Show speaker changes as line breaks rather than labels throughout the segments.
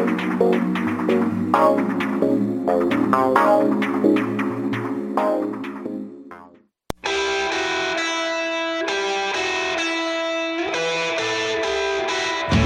Oh, oh, oh, oh, oh.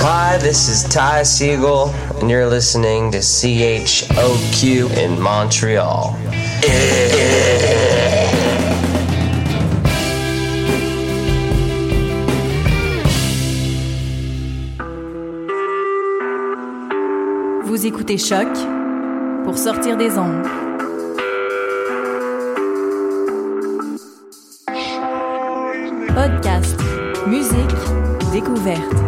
Hi, this is Ty Siegel, and you're listening to CHOQ in Montreal.
Vous écoutez Choc pour sortir des ondes. Podcast, musique, découverte.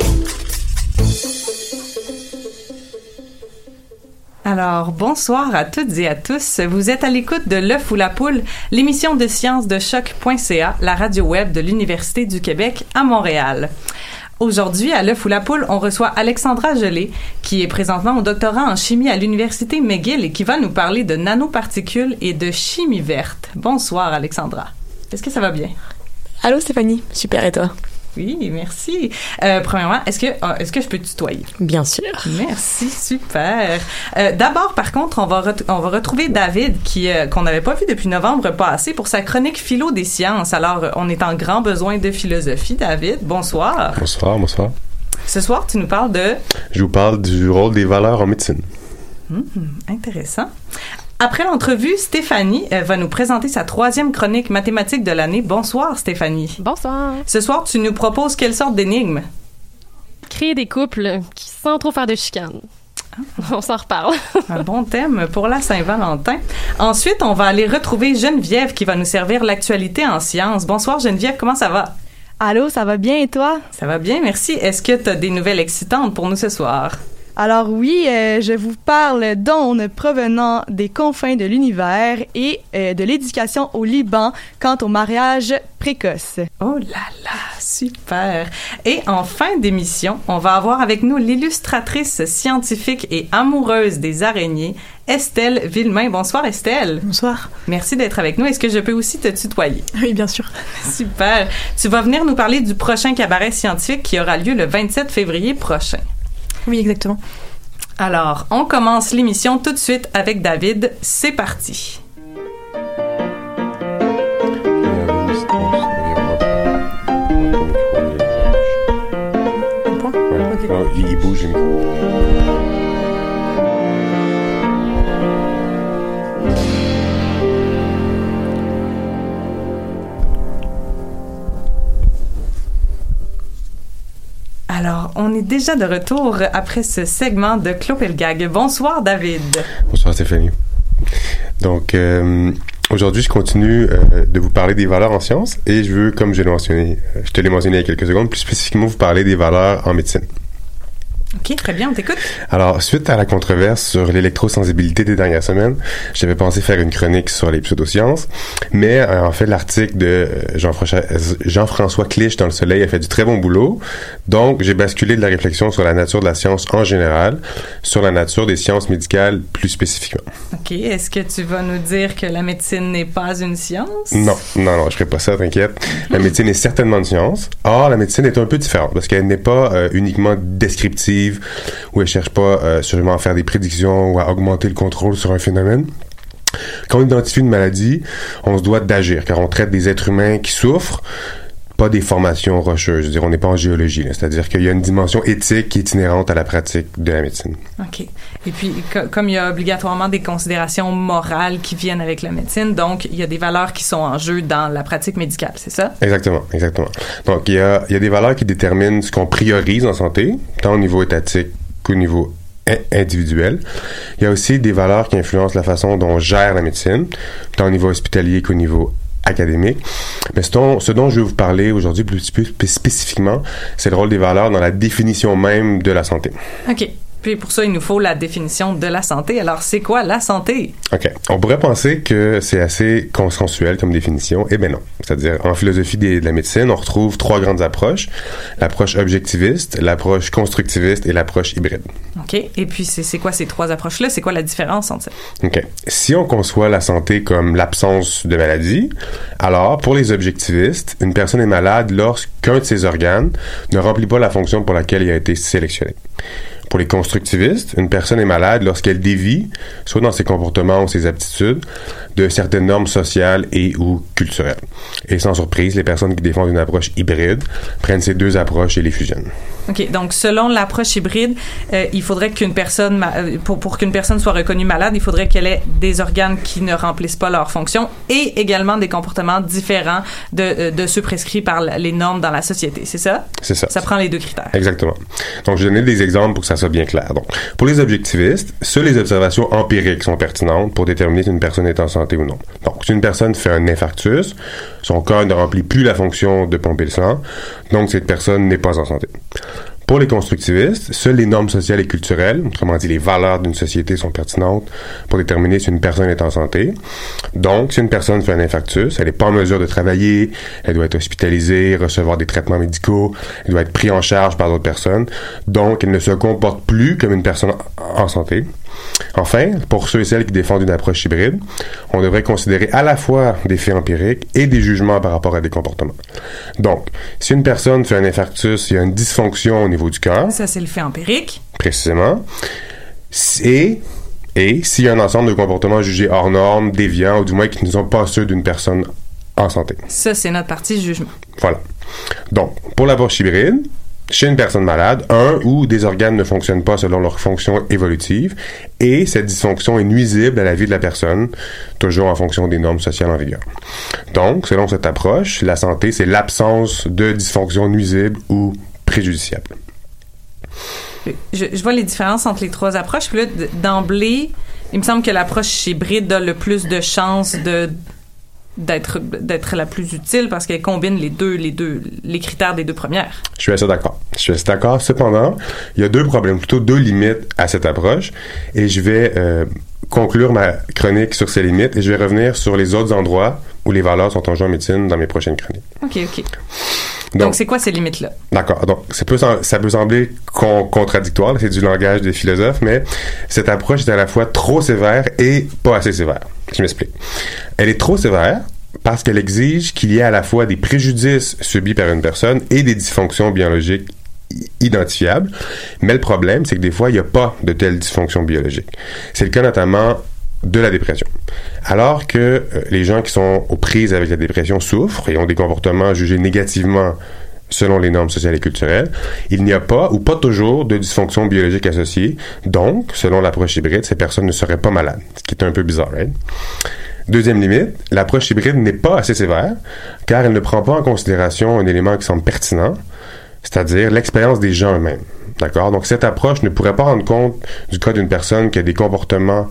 Alors, bonsoir à toutes et à tous. Vous êtes à l'écoute de L'œuf ou la poule, l'émission de sciences de choc.ca, la radio web de l'Université du Québec à Montréal. Aujourd'hui, à L'œuf ou la poule, on reçoit Alexandra Gelé, qui est présentement au doctorat en chimie à l'Université McGill et qui va nous parler de nanoparticules et de chimie verte. Bonsoir, Alexandra. Est-ce que ça va bien?
Allô Stéphanie, super et toi?
Oui, merci. Euh, premièrement, est-ce que, euh, est-ce que je peux te tutoyer?
Bien sûr.
Merci, super. Euh, D'abord, par contre, on va, ret- on va retrouver David, qui euh, qu'on n'avait pas vu depuis novembre passé, pour sa chronique Philo des sciences. Alors, on est en grand besoin de philosophie. David, bonsoir.
Bonsoir, bonsoir.
Ce soir, tu nous parles de...
Je vous parle du rôle des valeurs en médecine.
Hmm, intéressant. Après l'entrevue, Stéphanie euh, va nous présenter sa troisième chronique mathématique de l'année. Bonsoir, Stéphanie.
Bonsoir.
Ce soir, tu nous proposes quelle sorte d'énigme?
Créer des couples qui, sans trop faire de chicane. On s'en reparle.
Un bon thème pour la Saint-Valentin. Ensuite, on va aller retrouver Geneviève qui va nous servir l'actualité en sciences. Bonsoir Geneviève, comment ça va?
Allô, ça va bien et toi?
Ça va bien, merci. Est-ce que tu as des nouvelles excitantes pour nous ce soir?
Alors oui, euh, je vous parle d'ondes provenant des confins de l'univers et euh, de l'éducation au Liban quant au mariage précoce.
Oh là là, super. Et en fin d'émission, on va avoir avec nous l'illustratrice scientifique et amoureuse des araignées, Estelle Villemain. Bonsoir Estelle.
Bonsoir.
Merci d'être avec nous. Est-ce que je peux aussi te tutoyer?
Oui, bien sûr.
Super. Tu vas venir nous parler du prochain cabaret scientifique qui aura lieu le 27 février prochain.
Oui, exactement.
Alors, on commence l'émission tout de suite avec David. C'est parti.
Il bouge le micro.
Est déjà de retour après ce segment de Clopelgag. Bonsoir David.
Bonsoir Stéphanie. Donc, euh, aujourd'hui, je continue euh, de vous parler des valeurs en sciences et je veux, comme je l'ai mentionné, euh, je te l'ai mentionné il y a quelques secondes, plus spécifiquement vous parler des valeurs en médecine.
OK, très bien, on t'écoute.
Alors, suite à la controverse sur l'électrosensibilité des dernières semaines, j'avais pensé faire une chronique sur les pseudosciences, mais euh, en fait, l'article de euh, Jean-François Jean Clich dans Le Soleil a fait du très bon boulot, donc j'ai basculé de la réflexion sur la nature de la science en général, sur la nature des sciences médicales plus spécifiquement.
OK, est-ce que tu vas nous dire que la médecine n'est pas une science?
Non, non, non, je ferai pas ça, t'inquiète. La médecine est certainement une science. Or, la médecine est un peu différente, parce qu'elle n'est pas euh, uniquement descriptive où elle cherche pas euh, sûrement à faire des prédictions ou à augmenter le contrôle sur un phénomène. Quand on identifie une maladie, on se doit d'agir, car on traite des êtres humains qui souffrent, pas des formations rocheuses. Je veux dire, on n'est pas en géologie. C'est-à-dire qu'il y a une dimension éthique qui est inhérente à la pratique de la médecine.
OK. Et puis, comme il y a obligatoirement des considérations morales qui viennent avec la médecine, donc il y a des valeurs qui sont en jeu dans la pratique médicale, c'est ça?
Exactement, exactement. Donc, il y a, il y a des valeurs qui déterminent ce qu'on priorise en santé, tant au niveau étatique qu'au niveau individuel. Il y a aussi des valeurs qui influencent la façon dont on gère la médecine, tant au niveau hospitalier qu'au niveau académique. Mais ce dont, je vais vous parler aujourd'hui plus, spécifiquement, c'est le rôle des valeurs dans la définition même de la santé.
Puis pour ça, il nous faut la définition de la santé. Alors, c'est quoi la santé?
OK. On pourrait penser que c'est assez consensuel comme définition. Eh bien non. C'est-à-dire, en philosophie de la médecine, on retrouve trois grandes approches. L'approche objectiviste, l'approche constructiviste et l'approche hybride.
OK. Et puis, c'est quoi ces trois approches-là? C'est quoi la différence entre ça?
OK. Si on conçoit la santé comme l'absence de maladie, alors, pour les objectivistes, une personne est malade lorsqu'un de ses organes ne remplit pas la fonction pour laquelle il a été sélectionné. Pour les constructivistes, une personne est malade lorsqu'elle dévie, soit dans ses comportements ou ses aptitudes, de certaines normes sociales et ou culturelles. Et sans surprise, les personnes qui défendent une approche hybride prennent ces deux approches et les fusionnent.
OK. Donc, selon l'approche hybride, euh, il faudrait qu'une personne, euh, pour, pour qu'une personne soit reconnue malade, il faudrait qu'elle ait des organes qui ne remplissent pas leur fonction et également des comportements différents de, euh, de ceux prescrits par les normes dans la société. C'est ça?
C'est ça.
Ça prend les deux critères.
Exactement. Donc, je vais donner des exemples pour que ça soit bien clair. Donc, pour les objectivistes, seules les observations empiriques sont pertinentes pour déterminer si une personne est en santé ou non. Donc, si une personne fait un infarctus, son corps ne remplit plus la fonction de pomper le sang, donc cette personne n'est pas en santé. Pour les constructivistes, seules les normes sociales et culturelles, autrement dit les valeurs d'une société, sont pertinentes pour déterminer si une personne est en santé. Donc, si une personne fait un infarctus, elle n'est pas en mesure de travailler, elle doit être hospitalisée, recevoir des traitements médicaux, elle doit être prise en charge par d'autres personnes. Donc, elle ne se comporte plus comme une personne en santé. Enfin, pour ceux et celles qui défendent une approche hybride, on devrait considérer à la fois des faits empiriques et des jugements par rapport à des comportements. Donc, si une personne fait un infarctus, il y a une dysfonction au niveau du cœur.
Ça, c'est le fait empirique.
Précisément. Et, et s'il y a un ensemble de comportements jugés hors normes, déviants, ou du moins qui ne sont pas ceux d'une personne en santé.
Ça, c'est notre partie jugement.
Voilà. Donc, pour l'approche hybride, chez une personne malade, un ou des organes ne fonctionnent pas selon leur fonction évolutive et cette dysfonction est nuisible à la vie de la personne, toujours en fonction des normes sociales en vigueur. Donc, selon cette approche, la santé, c'est l'absence de dysfonction nuisible ou préjudiciable.
Je, vois les différences entre les trois approches. Puis là, d'emblée, il me semble que l'approche hybride a le plus de chances de d'être d'être la plus utile parce qu'elle combine les deux les deux les critères des deux premières.
Je suis assez d'accord. Je suis assez d'accord. Cependant, il y a deux problèmes, plutôt deux limites à cette approche, et je vais euh, conclure ma chronique sur ces limites et je vais revenir sur les autres endroits où les valeurs sont en jeu en médecine dans mes prochaines chroniques.
Ok, ok. Donc, c'est quoi ces limites-là?
D'accord. Donc, ça peut, ça peut sembler con, contradictoire, c'est du langage des philosophes, mais cette approche est à la fois trop sévère et pas assez sévère. Je m'explique. Elle est trop sévère parce qu'elle exige qu'il y ait à la fois des préjudices subis par une personne et des dysfonctions biologiques identifiables. Mais le problème, c'est que des fois, il n'y a pas de telles dysfonctions biologiques. C'est le cas notamment de la dépression. Alors que euh, les gens qui sont aux prises avec la dépression souffrent et ont des comportements jugés négativement selon les normes sociales et culturelles, il n'y a pas ou pas toujours de dysfonction biologique associée. Donc, selon l'approche hybride, ces personnes ne seraient pas malades, ce qui est un peu bizarre. Deuxième limite, l'approche hybride n'est pas assez sévère car elle ne prend pas en considération un élément qui semble pertinent, c'est-à-dire l'expérience des gens eux-mêmes. D'accord? Donc, cette approche ne pourrait pas rendre compte du cas d'une personne qui a des comportements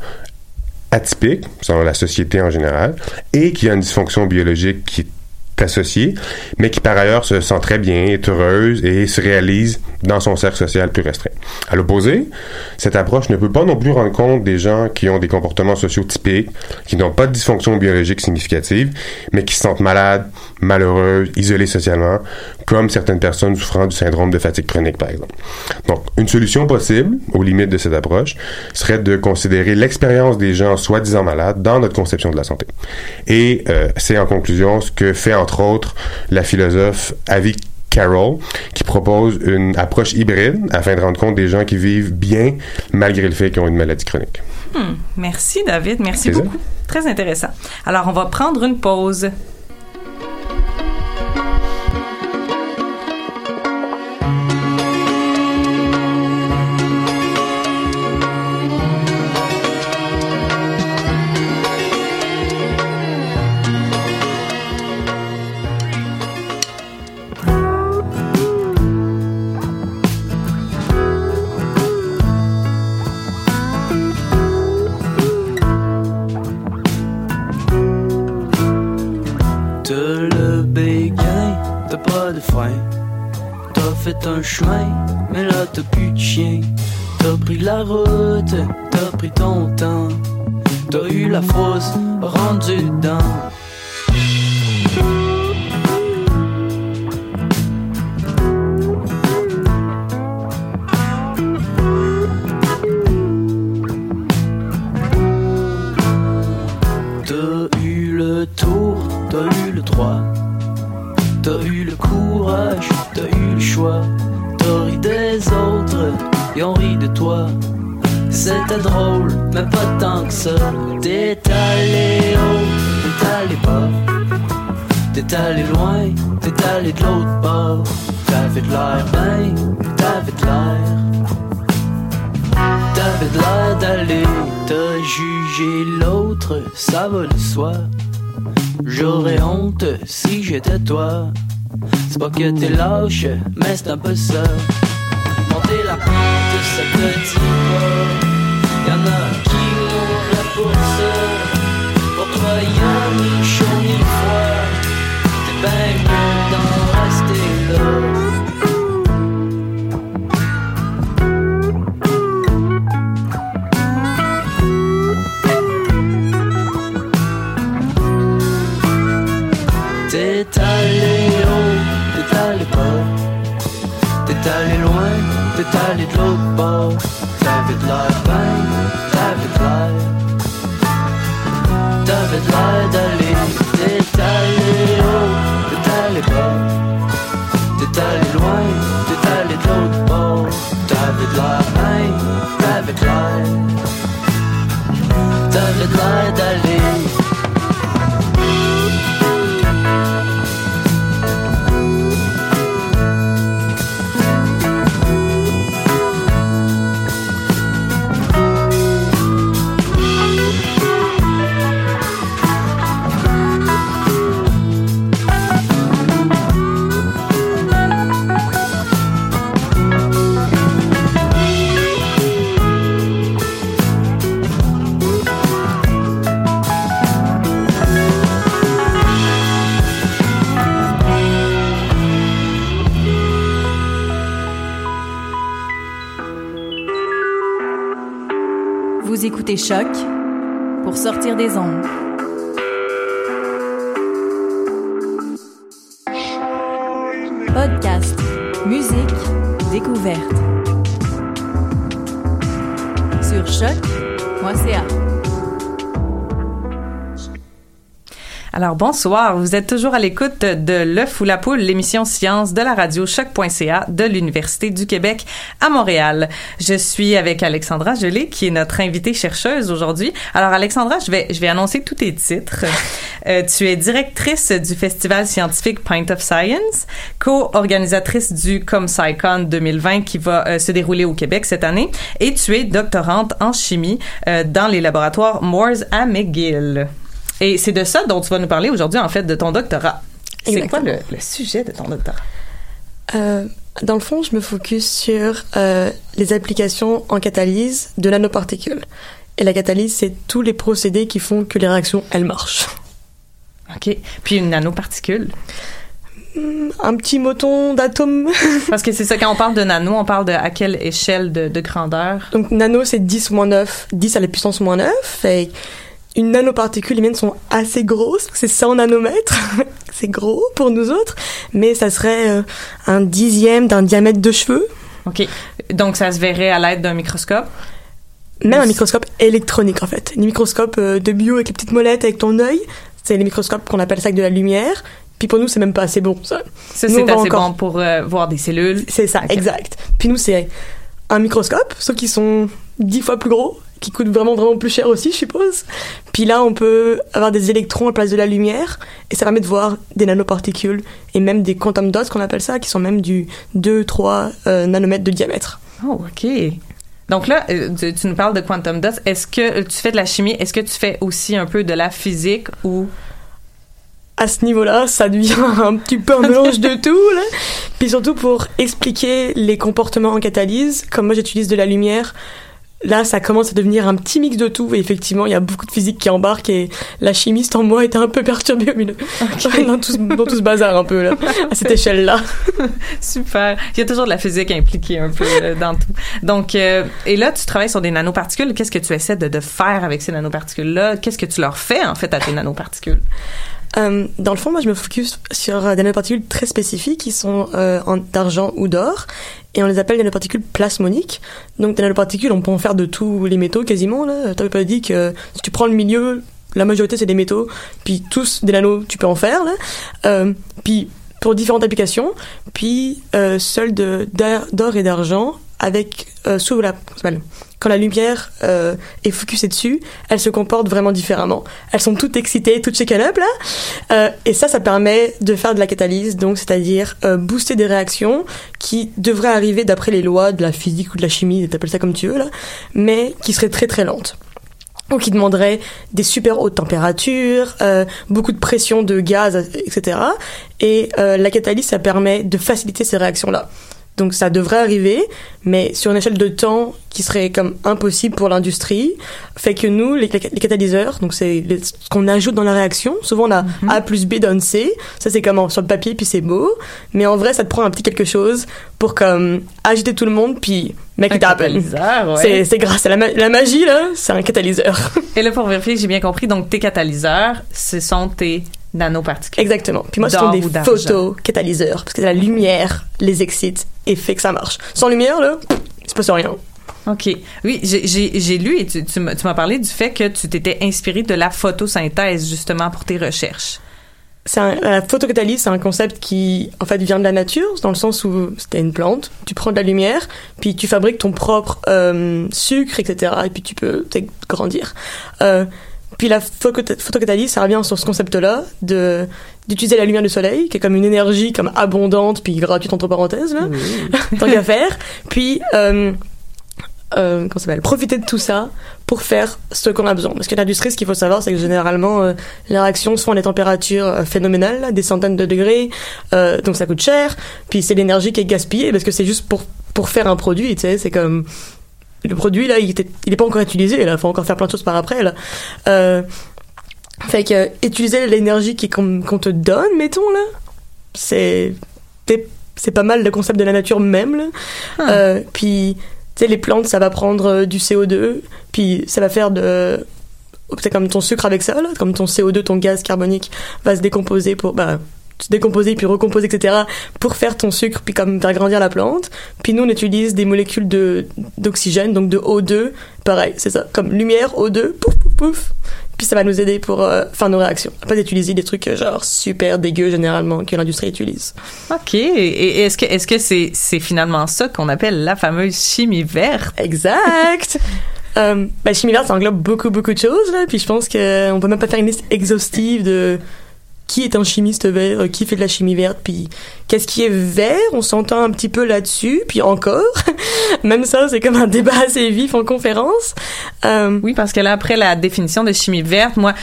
atypiques, selon la société en général, et qui a une dysfonction biologique qui associée, mais qui par ailleurs se sent très bien, est heureuse et se réalise dans son cercle social plus restreint. À l'opposé, cette approche ne peut pas non plus rendre compte des gens qui ont des comportements sociaux typiques, qui n'ont pas de dysfonction biologique significative, mais qui se sentent malades, malheureuses, isolées socialement, comme certaines personnes souffrant du syndrome de fatigue chronique, par exemple. Donc, une solution possible, aux limites de cette approche, serait de considérer l'expérience des gens soi-disant malades dans notre conception de la santé. Et euh, c'est en conclusion ce que fait entre autres la philosophe Avi Carroll, qui propose une approche hybride afin de rendre compte des gens qui vivent bien malgré le fait qu'ils ont une maladie chronique.
Hmm, merci David, merci beaucoup. Très intéressant. Alors on va prendre une pause.
Pas que t'es lâche, mais c'est un peu ça. Monter la pente, ça te dit. Y'en a qui mourraient pour ça. Pour toi, y'a ni chaud ni froid. T'es ben mieux d'en rester là. T'es allé T'es allé loin, t'es allé de l'autre bord. T'avais de l'air ben, t'avais de l'air. T'avais de l'air d'aller.
Des ondes.
Alors bonsoir, vous êtes toujours à l'écoute de L'œuf ou la poule, l'émission science de la radio choc.ca de l'Université du Québec à Montréal. Je suis avec Alexandra Gelé qui est notre invitée chercheuse aujourd'hui. Alors Alexandra, je vais je vais annoncer tous tes titres. Euh, tu es directrice du festival scientifique Pint of Science, co-organisatrice du ComSciCon 2020 qui va euh, se dérouler au Québec cette année et tu es doctorante en chimie euh, dans les laboratoires Moores à McGill. Et c'est de ça dont tu vas nous parler aujourd'hui, en fait, de ton doctorat. C'est quoi le, le, sujet de ton doctorat?
Euh, dans le fond, je me focus sur euh, les applications en catalyse de nanoparticules. Et la catalyse, c'est tous les procédés qui font que les réactions, elles marchent.
OK. Puis une nanoparticule?
Hmm, un petit moton d'atome.
Parce que c'est ça, quand on parle de nano, on parle de à quelle échelle de, de grandeur?
Donc, nano, c'est 10 moins 9, 10 à la puissance moins 9. Fait une nanoparticule, les miennes sont assez grosses, c'est 100 nanomètres. c'est gros pour nous autres, mais ça serait euh, un dixième d'un diamètre de cheveux.
OK. Donc, ça se verrait à l'aide d'un microscope?
Même un microscope électronique, en fait. Les microscopes euh, de bio avec les petites molettes avec ton œil, c'est les microscopes qu'on appelle ça avec de la lumière. Puis pour nous, c'est même pas assez bon, ça.
Ça, c'est assez bon pour euh, voir des cellules.
C'est ça, exact. Puis nous, c'est un microscope, sauf qu'ils sont dix fois plus gros, qui coûtent vraiment, vraiment plus cher aussi, je suppose. Puis là, on peut avoir des électrons à la place de la lumière, et ça permet de voir des nanoparticules, et même des quantum dots, qu'on appelle ça, qui sont même du 2-3 euh, nanomètres de diamètre.
Oh, OK. Donc là, euh, tu, tu, nous parles de quantum dots. Est-ce que tu fais de la chimie? Est-ce que tu fais aussi un peu de la physique ou?
À ce niveau-là, ça devient un petit peu un mélange de tout. Là. Puis surtout pour expliquer les comportements en catalyse, comme moi j'utilise de la lumière, là ça commence à devenir un petit mix de tout. Et effectivement, il y a beaucoup de physique qui embarque et la chimiste en moi était un peu perturbée au milieu. Okay. dans, tout, dans tout ce bazar un peu là, à cette échelle-là.
Super. Il y a toujours de la physique impliquée un peu dans tout. Donc, euh, et là, tu travailles sur des nanoparticules. Qu'est-ce que tu essaies de, de faire avec ces nanoparticules-là? Qu'est-ce que tu leur fais en fait à tes nanoparticules?
Euh, dans le fond, moi, je me focus sur des nanoparticules très spécifiques qui sont euh, d'argent ou d'or, et on les appelle des nanoparticules plasmoniques. Donc, des nanoparticules, on peut en faire de tous les métaux quasiment. Là, t'avais pas dit que si tu prends le milieu, la majorité c'est des métaux, puis tous des nanos, tu peux en faire. Là. Euh, puis pour différentes applications, puis euh, seul d'or et d'argent avec euh, sous la quand la lumière euh, est focusée dessus, elles se comportent vraiment différemment. Elles sont toutes excitées, toutes shaken là, euh, et ça, ça permet de faire de la catalyse, donc c'est-à-dire euh, booster des réactions qui devraient arriver d'après les lois de la physique ou de la chimie, t'appelles ça comme tu veux là, mais qui seraient très très lentes ou qui demanderait des super hautes températures, euh, beaucoup de pression de gaz, etc. Et euh, la catalyse, ça permet de faciliter ces réactions-là. Donc ça devrait arriver, mais sur une échelle de temps qui serait comme impossible pour l'industrie, fait que nous, les, les catalyseurs, donc c'est ce qu'on ajoute dans la réaction, souvent on a
Mhm.
A plus B donne C, ça c'est comme sur le papier puis c'est beau, mais en vrai ça te prend un petit quelque chose pour comme agiter tout le monde puis make
Un
it happen.
ouais.
C'est- grâce à la, ma- la magie là, c'est un catalyseur.
Et là, pour vérifier, j'ai bien compris. Donc, tes catalyseurs, ce sont tes nanoparticules.
Exactement. Puis moi, ce sont des photocatalyseurs, parce que la lumière les excite et fait que ça marche. Sans lumière, là, il se passe rien.
OK. Oui, j'ai- lu et tu, tu m'as parlé du fait que tu t'étais inspiré de la photosynthèse, justement, pour tes recherches.
Un- la photocatalyse, c'est un concept qui, en fait, vient de la nature, dans le sens où c'était une plante, tu prends de la lumière, puis tu fabriques ton propre euh, sucre, etc., et puis tu peux grandir. Euh, puis la photocatalyse, ça revient sur ce concept-là, de d'utiliser la lumière du soleil, qui est comme une énergie comme abondante, puis gratuite entre parenthèses, là, tant qu'à faire. Puis, euh, euh, comment ça s'appelle? Profiter de tout ça pour faire ce qu'on a besoin. Parce que l'industrie ce qu'il faut savoir c'est que généralement euh, les réactions se font à des températures euh, phénoménales des centaines de degrés euh, donc ça coûte cher. Puis c'est l'énergie qui est gaspillée parce que c'est juste pour pour faire un produit tu sais c'est comme le produit là il était il est pas encore utilisé là. Faut encore faire plein de choses par après là. Euh, fait que euh, utiliser l'énergie qui qu'on te donne mettons là c'est c'est- pas mal le concept de la nature même là. Euh, puis tu sais les plantes ça va prendre du CO2 puis ça va faire de c'est comme ton sucre avec ça là comme ton CO2 ton gaz carbonique va se décomposer pour bah décomposer puis recomposer etc pour faire ton sucre puis comme faire grandir la plante puis nous on utilise des molécules de d'oxygène donc de O2 pareil c'est ça comme lumière O2 pouf pouf pouf puis ça va nous aider pour euh, faire nos réactions pas d'utiliser des trucs euh, genre super dégueux généralement que l'industrie utilise
OK. Et, et est-ce que est-ce que c'est c'est finalement ça qu'on appelle la fameuse chimie verte?
Exact. Euh, bah, chimie verte, ça englobe beaucoup, beaucoup de choses, là. Puis je pense qu'on peut même pas faire une liste exhaustive de qui est un chimiste vert, euh, qui fait de la chimie verte, puis qu'est-ce qui est vert, on s'entend un petit peu là-dessus, puis encore, même ça, c'est comme un débat assez vif en conférence.
Euh, oui, parce que là, après la définition de chimie verte, moi,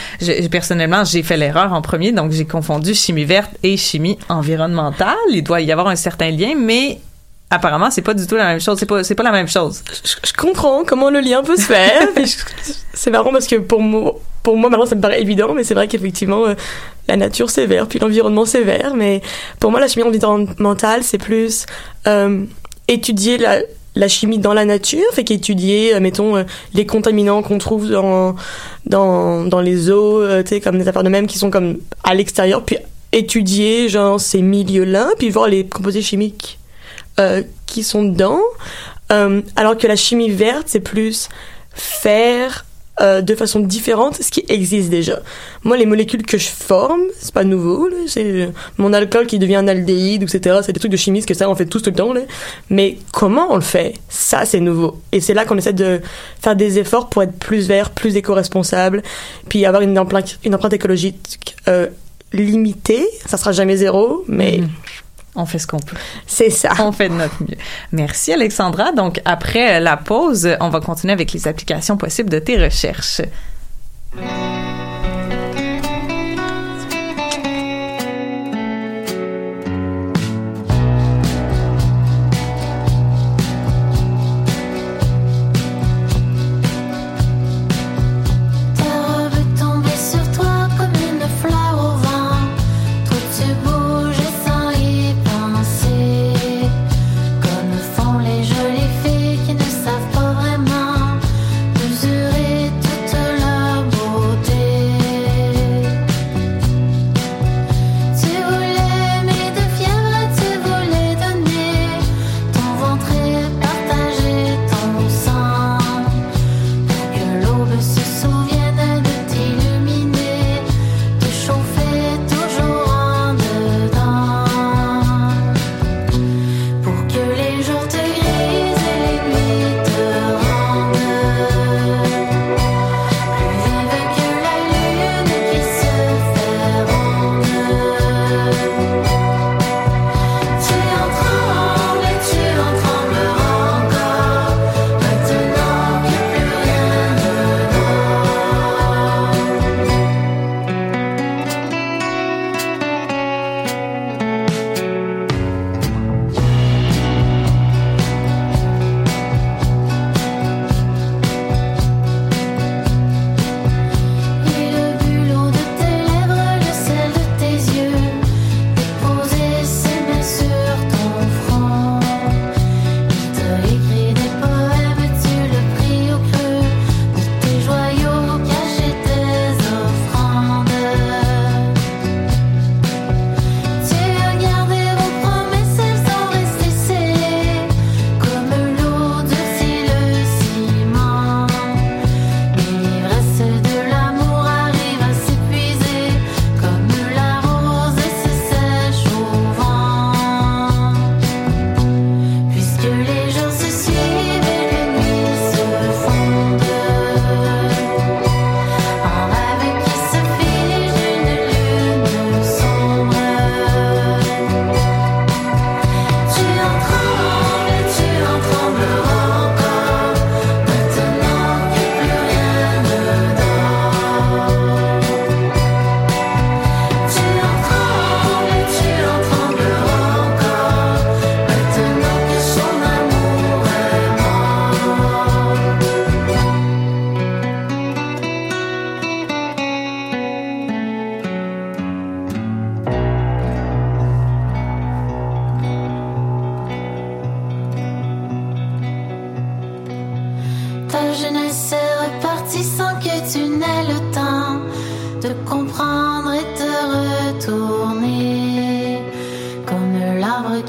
personnellement, j'ai fait l'erreur en premier, donc j'ai confondu chimie verte et chimie environnementale. Il doit y avoir un certain lien, mais apparemment c'est pas du tout la même chose. C'est pas c'est pas la même chose.
Je, comprends comment le lien peut se faire c'est marrant parce que pour moi pour moi maintenant ça me paraît évident mais c'est vrai qu'effectivement euh, la nature c'est vert puis l'environnement c'est vert mais pour moi la chimie environnementale c'est plus euh, étudier la la chimie dans la nature, fait qu'étudier, euh, mettons, les contaminants qu'on trouve dans, dans, dans les eaux, tu sais, comme des affaires de même qui sont comme à l'extérieur, puis étudier, genre, ces milieux-là, puis voir les composés chimiques euh, qui sont dedans, euh, alors que la chimie verte, c'est plus faire euh, de façon différente ce qui existe déjà. Moi, les molécules que je forme, c'est pas nouveau. C'est mon alcool qui devient un aldéhyde, etc. C'est des trucs de chimie, que ça, on fait tous tout le temps. Là. Mais comment on le fait? Ça, c'est nouveau. Et c'est là qu'on essaie de faire des efforts pour être plus vert, plus éco-responsable, puis avoir une empreinte, écologique limitée. Ça sera jamais zéro, mais mm
on fait ce qu'on peut.
C'est ça.
On fait de notre mieux. Merci Alexandra. Donc après la pause, on va continuer avec les applications possibles de tes recherches.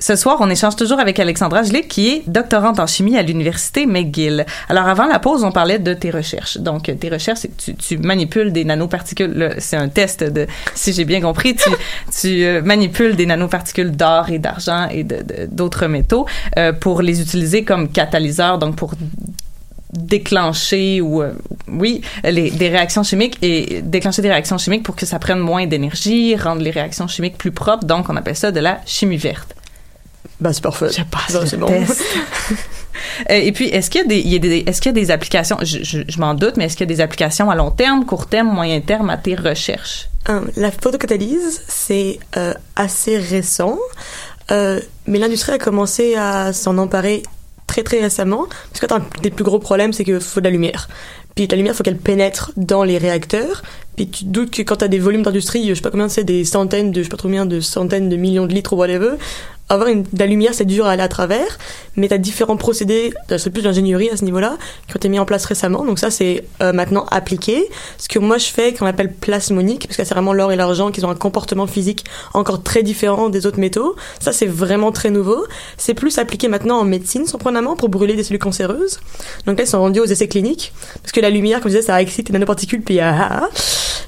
ce soir, on échange toujours avec Alexandra Gelick, qui est doctorante en chimie à l'université McGill. Alors, avant la pause, on parlait de tes recherches. Donc, tes recherches, tu, tu manipules des nanoparticules. C'est un test de, si j'ai bien compris, tu, tu euh, manipules des nanoparticules d'or et d'argent et d'autres métaux euh, pour les utiliser comme catalyseurs, donc pour déclencher ou euh, oui les, des réactions chimiques et déclencher des réactions chimiques pour que ça prenne moins d'énergie, rendre les réactions chimiques plus propres. Donc, on appelle ça de la chimie verte.
Bah, c'est parfait.
Je passe
c'est bon.
test. Euh, et puis, est-ce qu'il y a des, il y a des- est-ce qu'il y a des applications, je, je, je m'en doute, mais est-ce qu'il y a des applications à long terme, court terme, moyen terme à tes recherches?
Hum, La photocatalyse, c'est euh, assez récent, euh, mais l'industrie a commencé à s'en emparer très très récemment, parce que un des plus gros problèmes, c'est qu'il faut de la lumière. Puis la lumière, il faut qu'elle pénètre dans les réacteurs. Puis tu te doutes que quand tu as des volumes d'industrie, je sais pas combien c'est, des centaines de, je sais pas trop combien de centaines de millions de litres ou whatever, avoir de la lumière, c'est dur à aller à travers, mais tu as différents procédés, c'est plus d'ingénierie à ce niveau-là, qui ont été mis en place récemment. Donc ça, c'est euh, maintenant appliqué. Ce que moi je fais, qu'on appelle plasmonique, parce que c'est vraiment l'or et l'argent qui ont un comportement physique encore très différent des autres métaux. Ça, c'est vraiment très nouveau. C'est plus appliqué maintenant en médecine, surprenamment, pour brûler des cellules cancéreuses. Donc là, ils sont rendus aux essais cliniques, parce que la lumière, comme je disais, ça excite les nanoparticules, puis ah, ah, ah.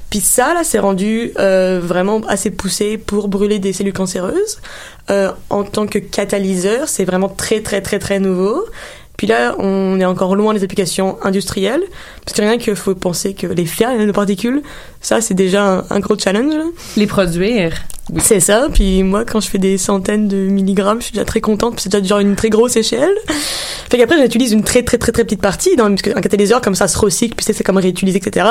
Puis ça, là, c'est rendu euh, vraiment assez poussé pour brûler des cellules cancéreuses. Euh, en tant que catalyseur, c'est vraiment très, très, très, très nouveau. Puis là, on est encore loin des applications industrielles, parce que rien qu'il faut penser que les faire, les nanoparticules, ça, c'est déjà un, gros challenge.
Les produire.
C'est ça. Puis moi, quand je fais des centaines de milligrammes, je suis déjà très contente, puis c'est déjà genre une très grosse échelle. Fait qu'après, j'utilise une très, très, très, très petite partie, dans, parce qu'un catalyseur, comme ça, se recycle, puis c'est comme réutilisé, etc.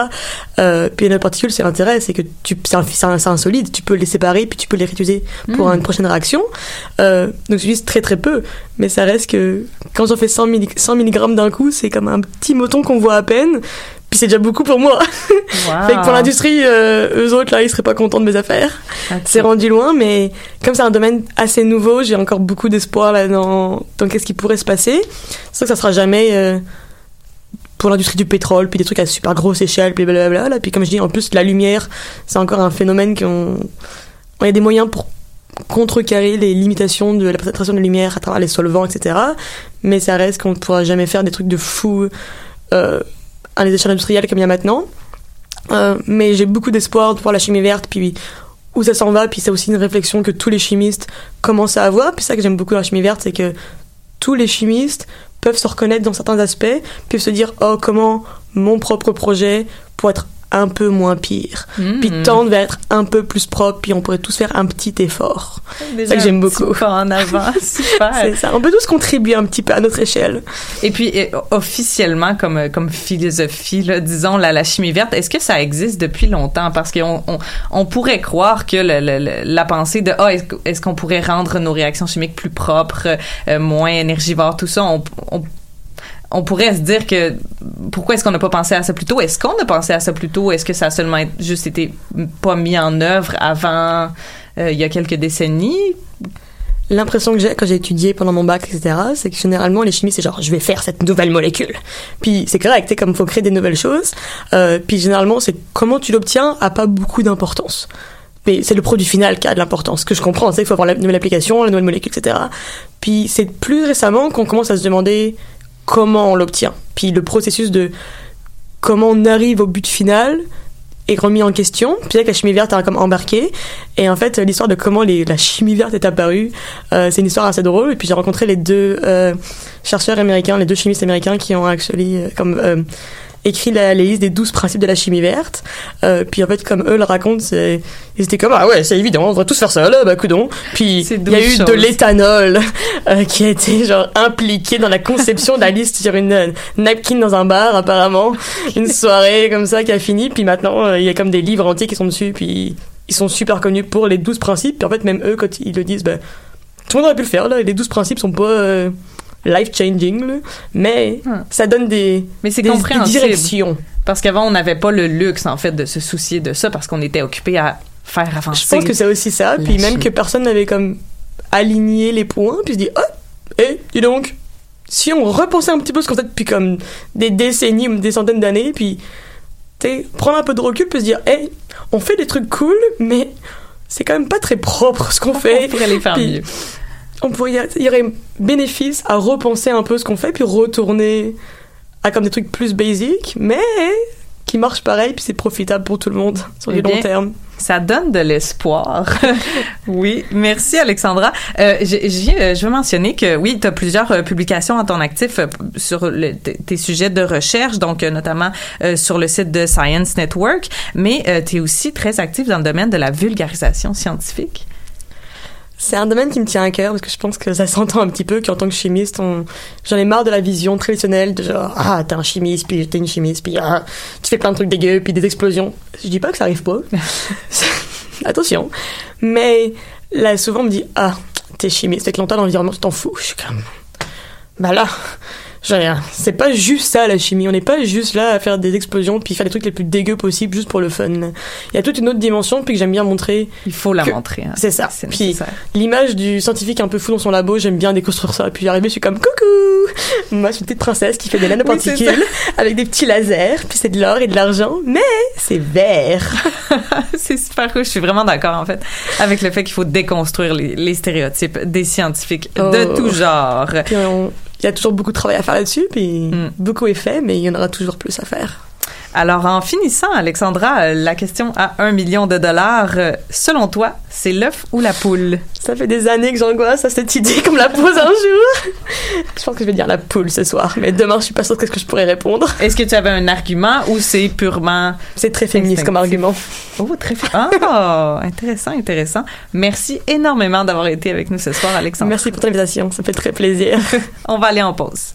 Euh, puis les nanoparticules, c'est l'intérêt, c'est que tu, c'est un, un, un solide, tu peux les séparer, puis tu peux les réutiliser pour
Mm.
une prochaine réaction. Euh, donc j'utilise très, très peu, mais ça reste que quand j'en fais 100, milli- 100 mg d'un coup, c'est comme un petit moton qu'on voit à peine. Puis c'est déjà beaucoup pour moi. fait que pour l'industrie, euh, eux autres, là, ils seraient pas contents de mes affaires. C'est rendu loin, mais comme c'est un domaine assez nouveau, j'ai encore beaucoup d'espoir là dans, dans qu'est-ce qui pourrait se passer. C'est sûr que ça sera jamais euh, pour l'industrie du pétrole, puis des trucs à super grosse échelle, puis blablabla. Là. Puis comme je dis, en plus, la lumière, c'est encore un phénomène qu'on... On a des moyens pour contrecarrer les limitations de la pénétration de la lumière à travers les solvants, etc. Mais ça reste qu'on ne pourra jamais faire des trucs de fou euh, à les échelles industrielles comme il y a maintenant. Euh, mais j'ai beaucoup d'espoir pour la chimie verte, puis où ça s'en va, puis c'est aussi une réflexion que tous les chimistes commencent à avoir. Puis ça que j'aime beaucoup dans la chimie verte, c'est que tous les chimistes peuvent se reconnaître dans certains aspects, peuvent se dire oh comment mon propre projet pourrait être un peu moins pire,
Mhm.
puis tendre vers être un peu plus propre, puis on pourrait tous faire un petit effort. C'est ça que j'aime beaucoup.
en avant.
C'est ça. On peut tous contribuer un petit peu à notre échelle.
Et puis, officiellement, comme, euh, comme philosophie, là, disons, la, la chimie verte, est-ce que ça existe depuis longtemps? Parce qu'on on, on pourrait croire que le, le- le- la pensée de ah, est-ce qu'on pourrait rendre nos réactions chimiques plus propres, euh, moins énergivores, tout ça, on, on, on pourrait se dire que pourquoi est-ce qu'on n'a pas pensé à ça plus tôt? Est-ce qu'on a pensé à ça plus tôt? Est-ce que ça a seulement juste été pas mis en œuvre avant euh, il y a quelques décennies?
L'impression que j'ai quand j'ai étudié pendant mon bac, etc., c'est que généralement les chimistes, c'est genre, je vais faire cette nouvelle molécule. Puis c'est correct, c'est comme faut créer des nouvelles choses. Euh, puis généralement, c'est comment tu l'obtiens a pas beaucoup d'importance. Mais c'est le produit final qui a de l'importance. Ce que je comprends, c'est qu'il faut avoir la nouvelle application, la nouvelle molécule, etc. Puis c'est plus récemment qu'on commence à se demander comment on l'obtient. Puis le processus de comment on arrive au but final est remis en question. Puis avec la chimie verte a comme embarqué. Et en fait, l'histoire de comment la chimie verte est apparue, euh, c'est une histoire assez drôle. Et puis j'ai rencontré les deux euh, chercheurs américains, les deux chimistes américains qui ont actually, euh, comme euh, écrit la, les listes des 12 principes de la chimie verte. Euh, puis en fait, comme eux le racontent, c'est, ils étaient comme ah ouais, c'est évident, on devrait tous faire ça là, bah coudon. Puis il y a
12
eu de l'éthanol euh, qui a été genre impliqué dans la conception de la liste sur une euh, napkin dans un bar apparemment, une soirée comme ça qui a fini. Puis maintenant, il y a comme des livres entiers qui sont dessus. Puis ils sont super connus pour les 12 principes. Puis en fait, même eux, quand ils le disent, bah, tout le monde aurait pu le faire là. Les 12 principes sont pas life changing, là, mais ça donne des,
Mais c'est
des, des directions.
Parce qu'avant, on n'avait pas le luxe, en fait, de se soucier de ça parce qu'on était occupé à faire avancer.
Je pense que c'est aussi ça. Puis même que personne n'avait comme aligné les points. Puis se dit, oh, hé, dis donc, si on repensait un petit peu ce qu'on fait depuis comme des décennies ou des centaines d'années, puis, tu prendre un peu de recul, puis se dire, hé, on fait des trucs cool, mais c'est quand même pas très propre ce qu'on fait.
On pourrait les faire
Puis,
mieux.
On pourrait, il y aurait bénéfice à repenser un peu ce qu'on fait, puis retourner à comme des trucs plus basiques, mais qui marchent pareil, puis c'est profitable pour tout le monde sur
Eh
le long
bien,
terme.
Ça donne de l'espoir. oui, merci Alexandra. Euh, euh, je veux mentionner que oui, tu as plusieurs euh, publications à ton actif euh, sur le- tes sujets de recherche, donc notamment sur le site de Science Network, mais tu es aussi très actif dans le domaine de la vulgarisation scientifique.
C'est un domaine qui me tient à cœur parce que je pense que ça s'entend un petit peu qu'en tant que chimiste, on... j'en ai marre de la vision traditionnelle de genre ah t'es un chimiste puis t'es une chimiste puis ah, tu fais plein de trucs dégueux puis des explosions. Je dis pas que ça arrive pas, attention, mais là souvent on me dit ah t'es chimiste avec longtemps l'environnement tu t'en fous. Je suis comme bah là c'est pas juste ça la chimie. On n'est pas juste là à faire des explosions puis faire les trucs les plus dégueux possibles juste pour le fun. Il y a toute une autre dimension puis que j'aime bien montrer.
Il faut la
que-
montrer. hein.
C'est ça. Puis l'image du scientifique un peu fou dans son labo, j'aime bien déconstruire ça. Puis arrivé, je suis comme coucou. Moi, je suis une petite princesse qui fait des nanoparticules
Oui,
avec des petits lasers. Puis c'est de l'or et de l'argent, mais c'est vert.
c'est super cool. Je suis vraiment d'accord, en fait, avec le fait qu'il faut déconstruire les, les stéréotypes des scientifiques de
Oh.
tout genre.
Puis on- il y a toujours beaucoup de travail à faire là-dessus. Puis
Mm.
beaucoup est fait, mais il y en aura toujours plus à faire.
Alors, en finissant, Alexandra, euh, la question à un million de dollars, euh, selon toi, c'est l'œuf ou la poule?
Ça fait des années que j'angoisse à cette idée qu'on me la pose un jour. je pense que je vais dire la poule ce soir, mais demain, je suis pas sûre de ce que je pourrais répondre.
Est-ce que tu avais un argument ou c'est purement...
C'est très féministe comme argument.
Oh, très fait. Ah, intéressant, intéressant. Merci énormément d'avoir été avec nous ce soir, Alexandra.
Merci pour ton invitation, ça fait très plaisir.
On va aller en pause.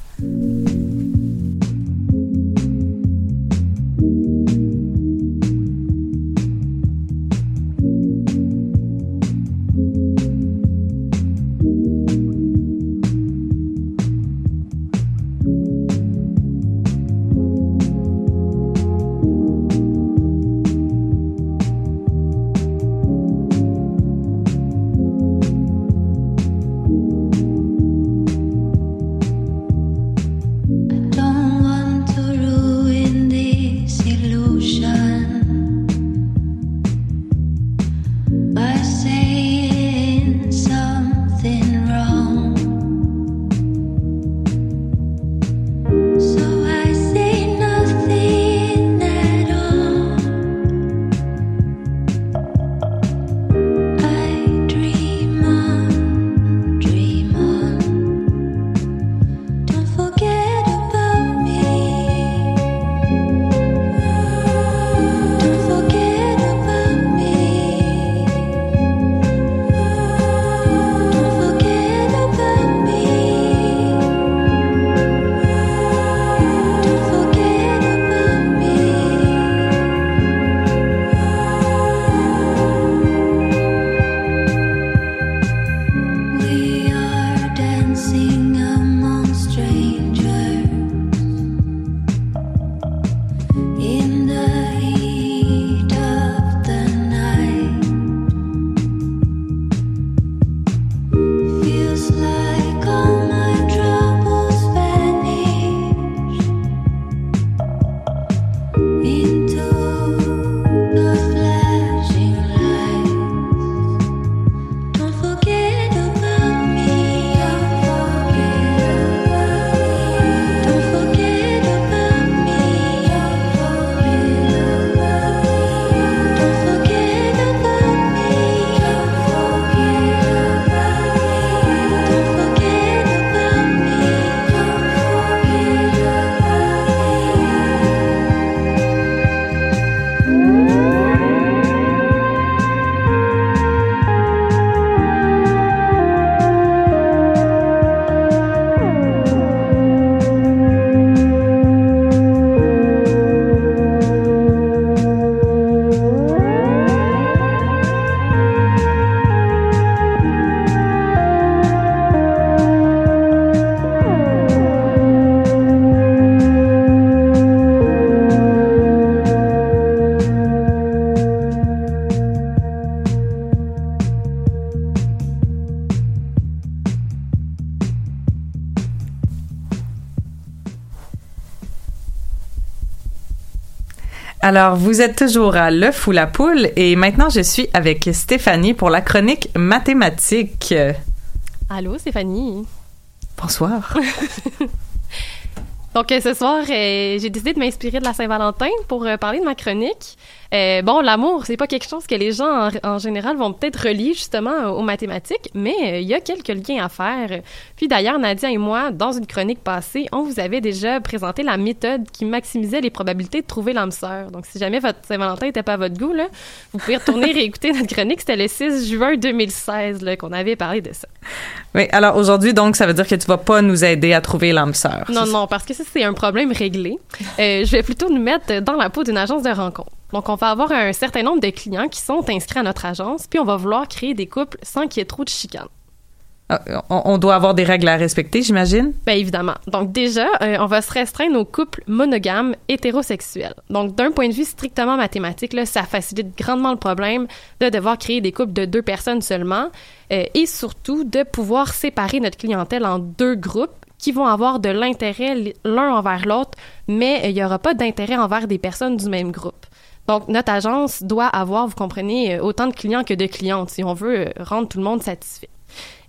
Alors, vous êtes toujours à l'œuf ou la poule et maintenant je suis avec Stéphanie pour la chronique mathématique.
Allô, Stéphanie?
Bonsoir.
Donc, euh, ce soir, euh, j'ai décidé de m'inspirer de la Saint-Valentin pour euh, parler de ma chronique. Euh, bon, l'amour, c'est pas quelque chose que les gens, en, en général, vont peut-être relier justement aux mathématiques, mais euh, il y a quelques liens à faire. Puis d'ailleurs, Nadia et moi, dans une chronique passée, on vous avait déjà présenté la méthode qui maximisait les probabilités de trouver l'âme sœur. Donc, si jamais votre Saint-Valentin n'était pas à votre goût, là, vous pouvez retourner réécouter notre chronique. C'était le 6 juin 2016 là, qu'on avait parlé de ça.
Oui, alors aujourd'hui, donc, ça veut dire que tu vas pas nous aider à trouver l'âme sœur.
Non, non, parce que ça, c'est un problème réglé. Euh, je vais plutôt nous mettre dans la peau d'une agence de rencontre. Donc, on va avoir un certain nombre de clients qui sont inscrits à notre agence, puis on va vouloir créer des couples sans qu'il y ait trop de chicanes.
Ah, On, doit avoir des règles à respecter, j'imagine?
Bien évidemment. Donc déjà, euh, on va se restreindre aux couples monogames hétérosexuels. Donc d'un point de vue strictement mathématique, là, ça facilite grandement le problème de devoir créer des couples de deux personnes seulement euh, et surtout de pouvoir séparer notre clientèle en deux groupes qui vont avoir de l'intérêt l'un envers l'autre, mais euh, il n'y aura pas d'intérêt envers des personnes du même groupe. Donc, notre agence doit avoir, vous comprenez, euh, autant de clients que de clientes si on veut euh, rendre tout le monde satisfait.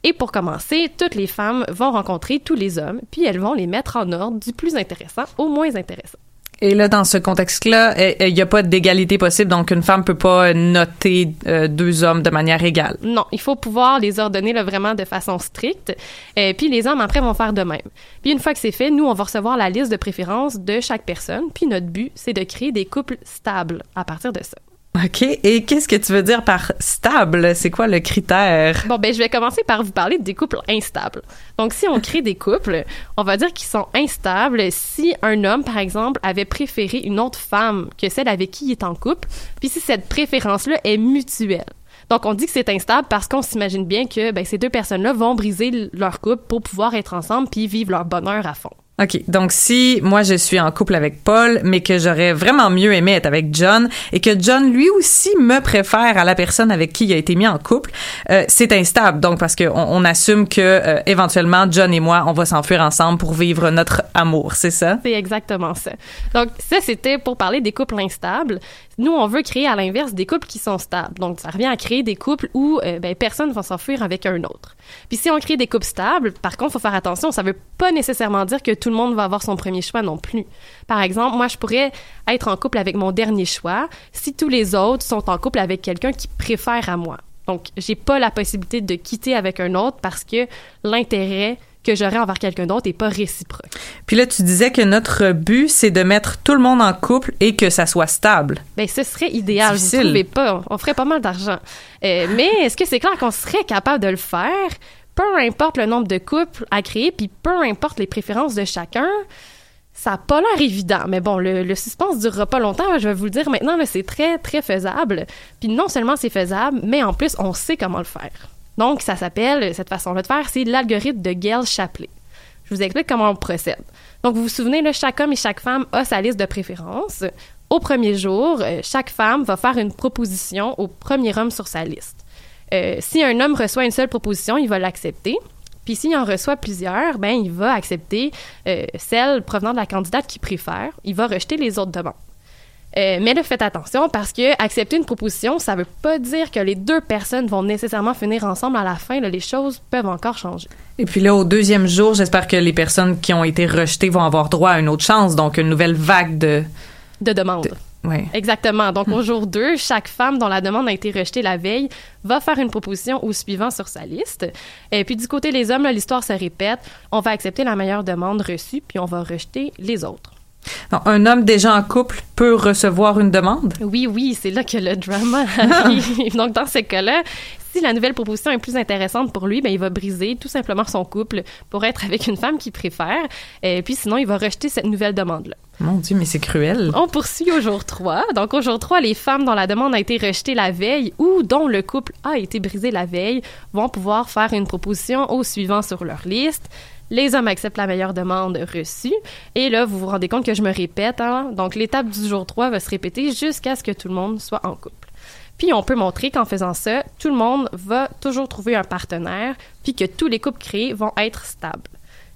Et pour commencer, toutes les femmes vont rencontrer tous les hommes, puis elles vont les mettre en ordre du plus intéressant au moins intéressant.
Et là, dans ce contexte-là, eh, eh, il n'y a pas d'égalité possible, donc une femme peut pas noter euh, deux hommes de manière égale.
Non, il faut pouvoir les ordonner vraiment de façon stricte. Et puis les hommes après vont faire de même. Puis une fois que c'est fait, nous on va recevoir la liste de préférences de chaque personne. Puis notre but, c'est de créer des couples stables à partir de ça.
OK. Et qu'est-ce que tu veux dire par stable? C'est quoi le critère?
Bon, ben, je vais commencer par vous parler des couples instables. Donc, si on crée des couples, on va dire qu'ils sont instables si un homme, par exemple, avait préféré une autre femme que celle avec qui il est en couple, puis si cette préférence-là est mutuelle. Donc, on dit que c'est instable parce qu'on s'imagine bien que ben, ces deux personnes-là vont briser leur couple pour pouvoir être ensemble puis vivre leur bonheur à fond.
OK. Donc, si moi, je suis en couple avec Paul, mais que j'aurais vraiment mieux aimé être avec John et que John, lui aussi, me préfère à la personne avec qui il a été mis en couple, euh, c'est instable. Donc, parce qu'on on assume que, euh, éventuellement, John et moi, on va s'enfuir ensemble pour vivre notre amour. C'est ça?
C'est exactement ça. Donc, ça, c'était pour parler des couples instables. Nous, on veut créer à l'inverse des couples qui sont stables. Donc, ça revient à créer des couples où euh, ben, personne ne va s'enfuir avec un autre. Puis si on crée des couples stables, par contre, faut faire attention, ça veut pas nécessairement dire que tout le monde va avoir son premier choix non plus. Par exemple, moi, je pourrais être en couple avec mon dernier choix si tous les autres sont en couple avec quelqu'un qui préfère à moi. Donc, j'ai pas la possibilité de quitter avec un autre parce que l'intérêt que j'aurais envers quelqu'un d'autre est pas réciproque.
Puis là, tu disais que notre but, c'est de mettre tout le monde en couple et que ça soit stable.
Ben, ce serait idéal.
Difficile.
Vous trouvez pas? On ferait pas mal d'argent. Euh, mais est-ce que c'est clair qu'on serait capable de le faire? Peu importe le nombre de couples à créer, puis peu importe les préférences de chacun, ça n'a pas l'air évident. Mais bon, le, le suspense durera pas longtemps. Je vais vous le dire maintenant, c'est très, très faisable. Puis non seulement c'est faisable, mais en plus, on sait comment le faire. Donc, ça s'appelle, cette façon-là de faire, c'est l'algorithme de Gale-Shapley. Je vous explique comment on procède. Donc, vous vous souvenez, là, chaque homme et chaque femme a sa liste de préférences. Au premier jour, euh, chaque femme va faire une proposition au premier homme sur sa liste. Euh, si un homme reçoit une seule proposition, il va l'accepter. Puis s'il en reçoit plusieurs, ben il va accepter euh, celle provenant de la candidate qu'il préfère. Il va rejeter les autres demandes. Euh, mais là, faites attention parce que accepter une proposition, ça veut pas dire que les deux personnes vont nécessairement finir ensemble à la fin. Là, les choses peuvent encore changer.
Et puis là, au deuxième jour, j'espère que les personnes qui ont été rejetées vont avoir droit à une autre chance, donc une nouvelle vague de...
De demandes.
Ouais.
Exactement. Donc, au jour 2, chaque femme dont la demande a été rejetée la veille va faire une proposition au suivant sur sa liste. Et puis, du côté des hommes, l'histoire se répète. On va accepter la meilleure demande reçue, puis on va rejeter les autres.
Un homme déjà en couple peut recevoir une demande?
Oui, oui, c'est là que le drama arrive. Donc, dans ce cas-là, si la nouvelle proposition est plus intéressante pour lui, ben, il va briser tout simplement son couple pour être avec une femme qu'il préfère. Et puis, sinon, il va rejeter cette nouvelle demande-là.
Mon Dieu, mais c'est cruel.
On poursuit au jour 3. Donc, au jour 3, les femmes dont la demande a été rejetée la veille ou dont le couple a été brisé la veille vont pouvoir faire une proposition au suivant sur leur liste. Les hommes acceptent la meilleure demande reçue. Et là, vous vous rendez compte que je me répète. Hein? Donc, l'étape du jour 3 va se répéter jusqu'à ce que tout le monde soit en couple. Puis, on peut montrer qu'en faisant ça, tout le monde va toujours trouver un partenaire, puis que tous les couples créés vont être stables.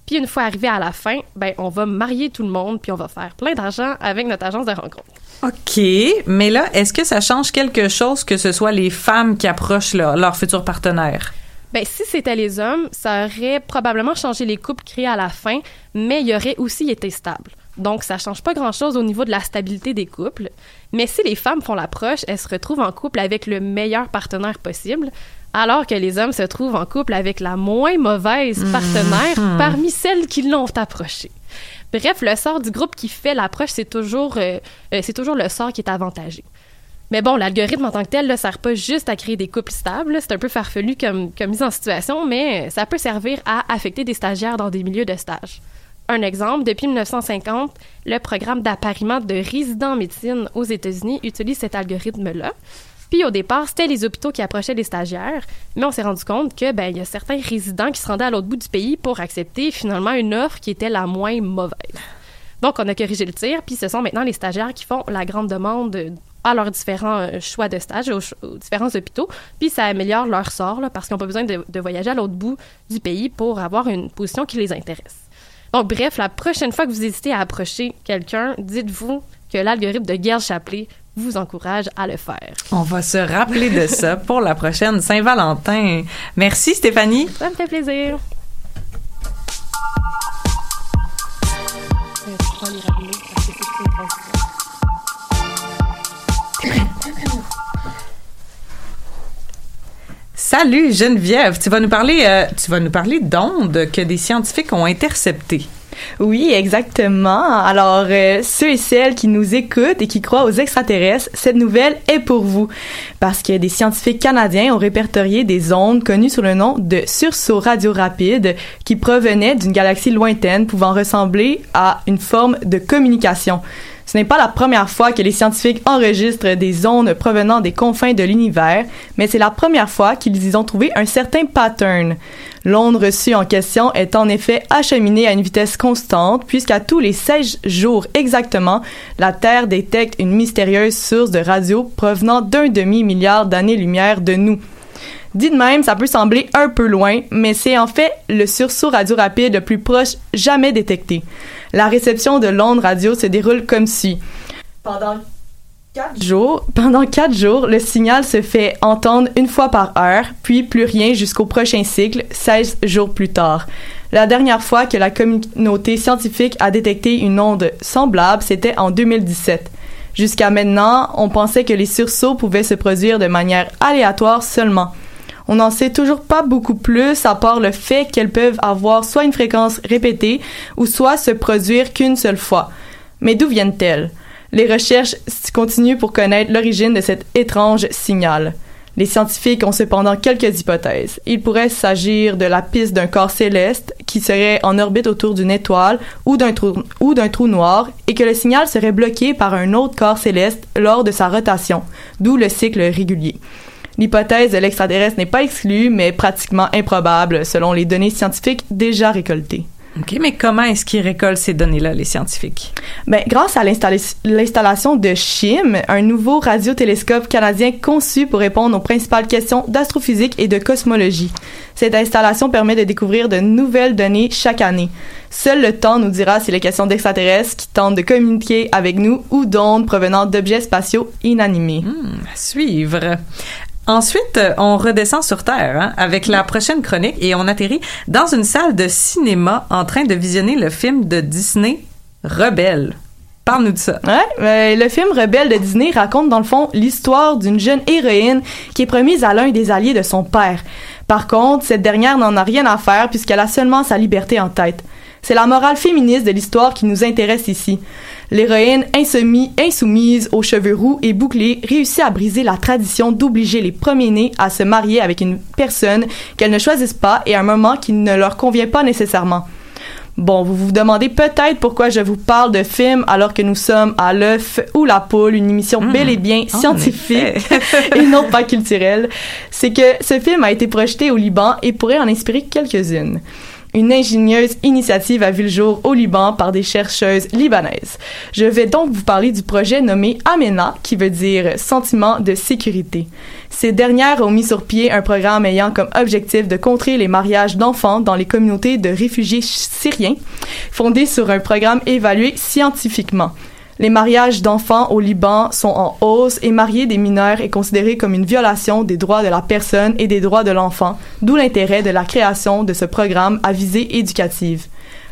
Puis une fois arrivé à la fin, ben on va marier tout le monde puis on va faire plein d'argent avec notre agence de rencontre.
OK, mais là, est-ce que ça change quelque chose que ce soit les femmes qui approchent leur, leur futur partenaire?
Ben, si c'était les hommes, ça aurait probablement changé les couples créés à la fin, mais il aurait aussi été stable. Donc, ça change pas grand-chose au niveau de la stabilité des couples. Mais si les femmes font l'approche, elles se retrouvent en couple avec le meilleur partenaire possible, alors que les hommes se trouvent en couple avec la moins mauvaise partenaire
Mhm.
parmi celles qui l'ont approché. Bref, le sort du groupe qui fait l'approche, c'est toujours, euh, euh, c'est toujours le sort qui est avantagé. Mais bon, l'algorithme en tant que tel ne sert pas juste à créer des couples stables. C'est un peu farfelu comme, comme mise en situation, mais ça peut servir à affecter des stagiaires dans des milieux de stage. Un exemple, depuis 1950, le programme d'appariement de résidents en médecine aux États-Unis utilise cet algorithme-là. Puis au départ, c'était les hôpitaux qui approchaient les stagiaires, mais on s'est rendu compte que ben il y a certains résidents qui se rendaient à l'autre bout du pays pour accepter finalement une offre qui était la moins mauvaise. Donc on a corrigé le tir, puis ce sont maintenant les stagiaires qui font la grande demande à leurs différents euh, choix de stage aux, aux différents hôpitaux, puis ça améliore leur sort là, parce qu'ils n'ont pas besoin de, de voyager à l'autre bout du pays pour avoir une position qui les intéresse. Donc, bref, la prochaine fois que vous hésitez à approcher quelqu'un, dites-vous que l'algorithme de Gail Chapley vous encourage à le faire.
On va se rappeler de ça pour la prochaine Saint-Valentin. Merci Stéphanie.
Ça me fait plaisir.
Salut Geneviève, tu vas nous parler, euh, tu vas nous parler d'ondes que des scientifiques ont interceptées.
Oui, exactement. Alors, euh, ceux et celles qui nous écoutent et qui croient aux extraterrestres, cette nouvelle est pour vous. Parce que des scientifiques canadiens ont répertorié des ondes connues sous le nom de sursauts radio rapides qui provenaient d'une galaxie lointaine pouvant ressembler à une forme de communication. Ce n'est pas la première fois que les scientifiques enregistrent des ondes provenant des confins de l'univers, mais c'est la première fois qu'ils y ont trouvé un certain pattern. L'onde reçue en question est en effet acheminée à une vitesse constante, puisqu'à tous les 16 jours exactement, la Terre détecte une mystérieuse source de radio provenant d'un demi-milliard d'années-lumière de nous. Dit de même, ça peut sembler un peu loin, mais c'est en fait le sursaut radio rapide le plus proche jamais détecté. La réception de l'onde radio se déroule comme suit. Pendant quatre jours, pendant quatre jours, le signal se fait entendre une fois par heure, puis plus rien jusqu'au prochain cycle, 16 jours plus tard. La dernière fois que la communauté scientifique a détecté une onde semblable, c'était en 2017. Jusqu'à maintenant, on pensait que les sursauts pouvaient se produire de manière aléatoire seulement. On n'en sait toujours pas beaucoup plus à part le fait qu'elles peuvent avoir soit une fréquence répétée ou soit se produire qu'une seule fois. Mais d'où viennent-elles? Les recherches continuent pour connaître l'origine de cet étrange signal. Les scientifiques ont cependant quelques hypothèses. Il pourrait s'agir de la piste d'un corps céleste qui serait en orbite autour d'une étoile ou d'un trou, ou d'un trou noir et que le signal serait bloqué par un autre corps céleste lors de sa rotation, d'où le cycle régulier. L'hypothèse de l'extraterrestre n'est pas exclue, mais pratiquement improbable selon les données scientifiques déjà récoltées.
OK, mais comment est-ce qu'ils récoltent ces données-là, les scientifiques?
Ben, grâce à l'installa- l'installation de CHIM, un nouveau radiotélescope canadien conçu pour répondre aux principales questions d'astrophysique et de cosmologie. Cette installation permet de découvrir de nouvelles données chaque année. Seul le temps nous dira s'il est question d'extraterrestres qui tentent de communiquer avec nous ou d'ondes provenant d'objets spatiaux inanimés.
À suivre. Ensuite, euh, on redescend sur Terre hein, avec la prochaine chronique et on atterrit dans une salle de cinéma en train de visionner le film de Disney Rebelle. Parle-nous de ça.
Ouais, ben, le film Rebelle de Disney raconte dans le fond l'histoire d'une jeune héroïne qui est promise à l'un des alliés de son père. Par contre, cette dernière n'en a rien à faire puisqu'elle a seulement sa liberté en tête. C'est la morale féministe de l'histoire qui nous intéresse ici. L'héroïne insoumise, insoumise aux cheveux roux et bouclés réussit à briser la tradition d'obliger les premiers-nés à se marier avec une personne qu'elles ne choisissent pas et à un moment qui ne leur convient pas nécessairement. Bon, vous vous demandez peut-être pourquoi je vous parle de films alors que nous sommes à l'œuf ou la poule, une émission bel et bien
en
scientifique et non pas culturelle. C'est que ce film a été projeté au Liban et pourrait en inspirer quelques-unes. Une ingénieuse initiative a vu le jour au Liban par des chercheuses libanaises. Je vais donc vous parler du projet nommé Amena, qui veut dire sentiment de sécurité. Ces dernières ont mis sur pied un programme ayant comme objectif de contrer les mariages d'enfants dans les communautés de réfugiés syriens, fondé sur un programme évalué scientifiquement. Les mariages d'enfants au Liban sont en hausse et marier des mineurs est considéré comme une violation des droits de la personne et des droits de l'enfant, d'où l'intérêt de la création de ce programme à visée éducative.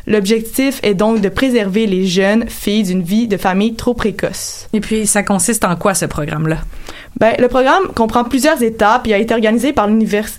L'objectif est donc de préserver les jeunes filles d'une vie de famille trop précoce.
Et puis, ça consiste en quoi ce programme-là?
Ben, le programme comprend plusieurs étapes et a été organisé par,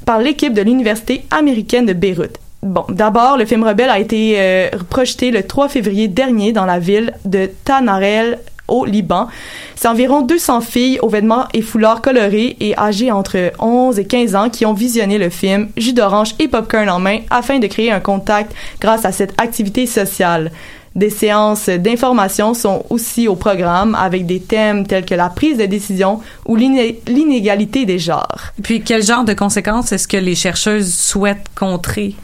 par l'équipe de l'Université américaine de Beyrouth. Bon, d'abord, le film Rebelle a été euh, projeté le 3 février dernier dans la ville de Tanarel au Liban. C'est environ 200 filles aux vêtements et foulards colorés et âgées entre 11 et 15 ans qui ont visionné le film, jus d'orange et popcorn en main afin de créer un contact grâce à cette activité sociale. Des séances d'information sont aussi au programme avec des thèmes tels que la prise de décision ou l'iné- l'inégalité des genres.
Puis, quel genre de conséquences est-ce que les chercheuses souhaitent contrer?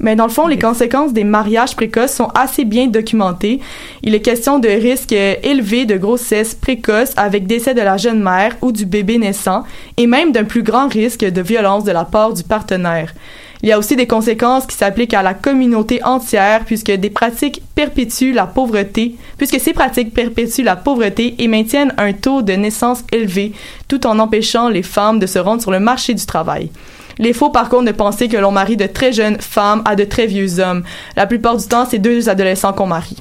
Mais dans le fond, les conséquences des mariages précoces sont assez bien documentées. Il est question de risques euh, élevés de grossesse précoce avec décès de la jeune mère ou du bébé naissant et même d'un plus grand risque de violence de la part du partenaire. Il y a aussi des conséquences qui s'appliquent à la communauté entière puisque des pratiques perpétuent la pauvreté, puisque ces pratiques perpétuent la pauvreté et maintiennent un taux de naissance élevé tout en empêchant les femmes de se rendre sur le marché du travail. Il est faux par contre de penser que l'on marie de très jeunes femmes à de très vieux hommes. La plupart du temps, c'est deux adolescents qu'on marie.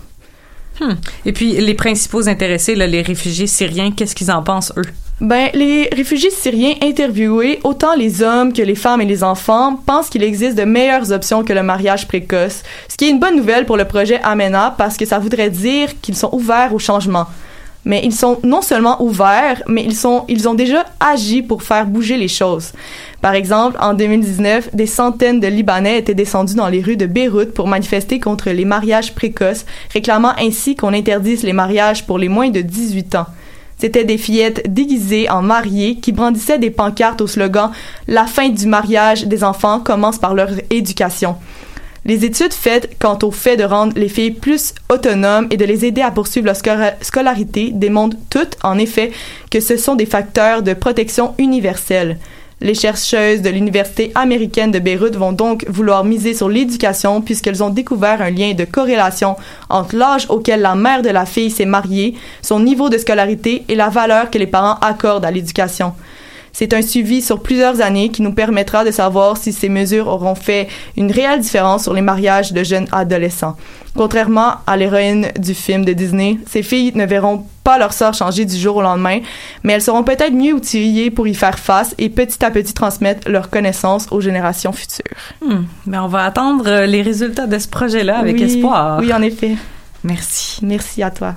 Hmm. Et puis, les principaux intéressés, là, les réfugiés syriens, qu'est-ce qu'ils en pensent, eux?
Ben, les réfugiés syriens interviewés, autant les hommes que les femmes et les enfants, pensent qu'il existe de meilleures options que le mariage précoce, ce qui est une bonne nouvelle pour le projet Amena parce que ça voudrait dire qu'ils sont ouverts au changement. Mais ils sont non seulement ouverts, mais ils sont, ils ont déjà agi pour faire bouger les choses. Par exemple, en 2019, des centaines de Libanais étaient descendus dans les rues de Beyrouth pour manifester contre les mariages précoces, réclamant ainsi qu'on interdise les mariages pour les moins de 18 ans. C'étaient des fillettes déguisées en mariées qui brandissaient des pancartes au slogan La fin du mariage des enfants commence par leur éducation. Les études faites quant au fait de rendre les filles plus autonomes et de les aider à poursuivre leur scolarité démontrent toutes, en effet, que ce sont des facteurs de protection universelle. Les chercheuses de l'Université américaine de Beyrouth vont donc vouloir miser sur l'éducation puisqu'elles ont découvert un lien de corrélation entre l'âge auquel la mère de la fille s'est mariée, son niveau de scolarité et la valeur que les parents accordent à l'éducation. C'est un suivi sur plusieurs années qui nous permettra de savoir si ces mesures auront fait une réelle différence sur les mariages de jeunes adolescents. Contrairement à l'héroïne du film de Disney, ces filles ne verront pas leur sort changer du jour au lendemain, mais elles seront peut-être mieux outillées pour y faire face et petit à petit transmettre leurs connaissances aux générations futures.
Hmm. Ben, on va attendre euh, les résultats de ce projet-là avec
Oui,
espoir.
Oui, en effet.
Merci.
Merci à toi.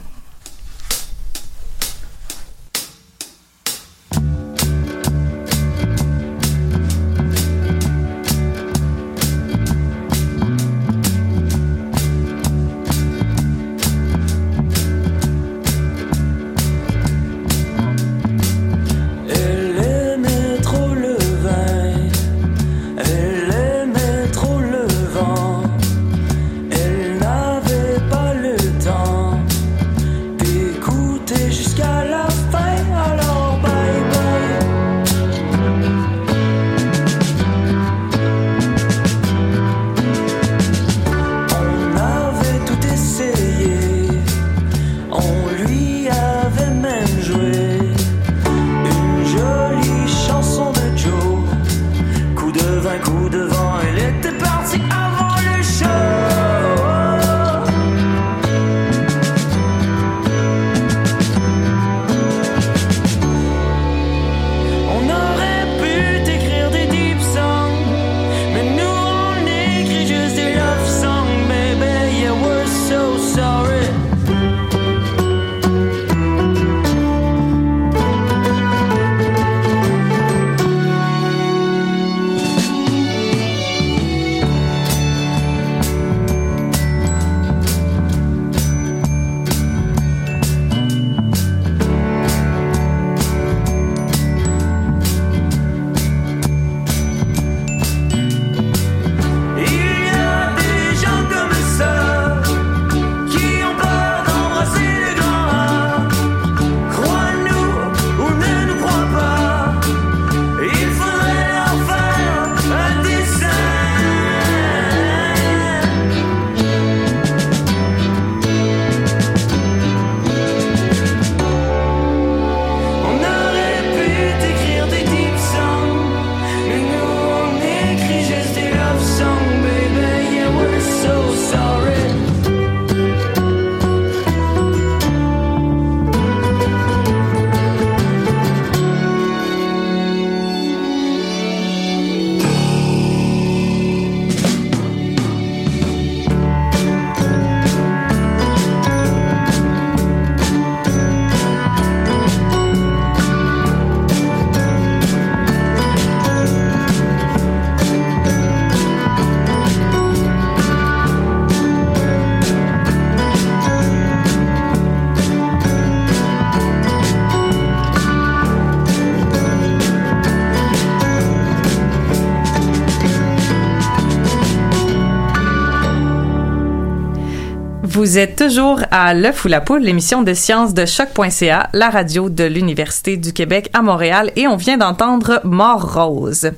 Toujours à L'œuf ou la poule, l'émission de sciences de choc.ca, la radio de l'Université du Québec à Montréal, et on vient d'entendre Mort Rose.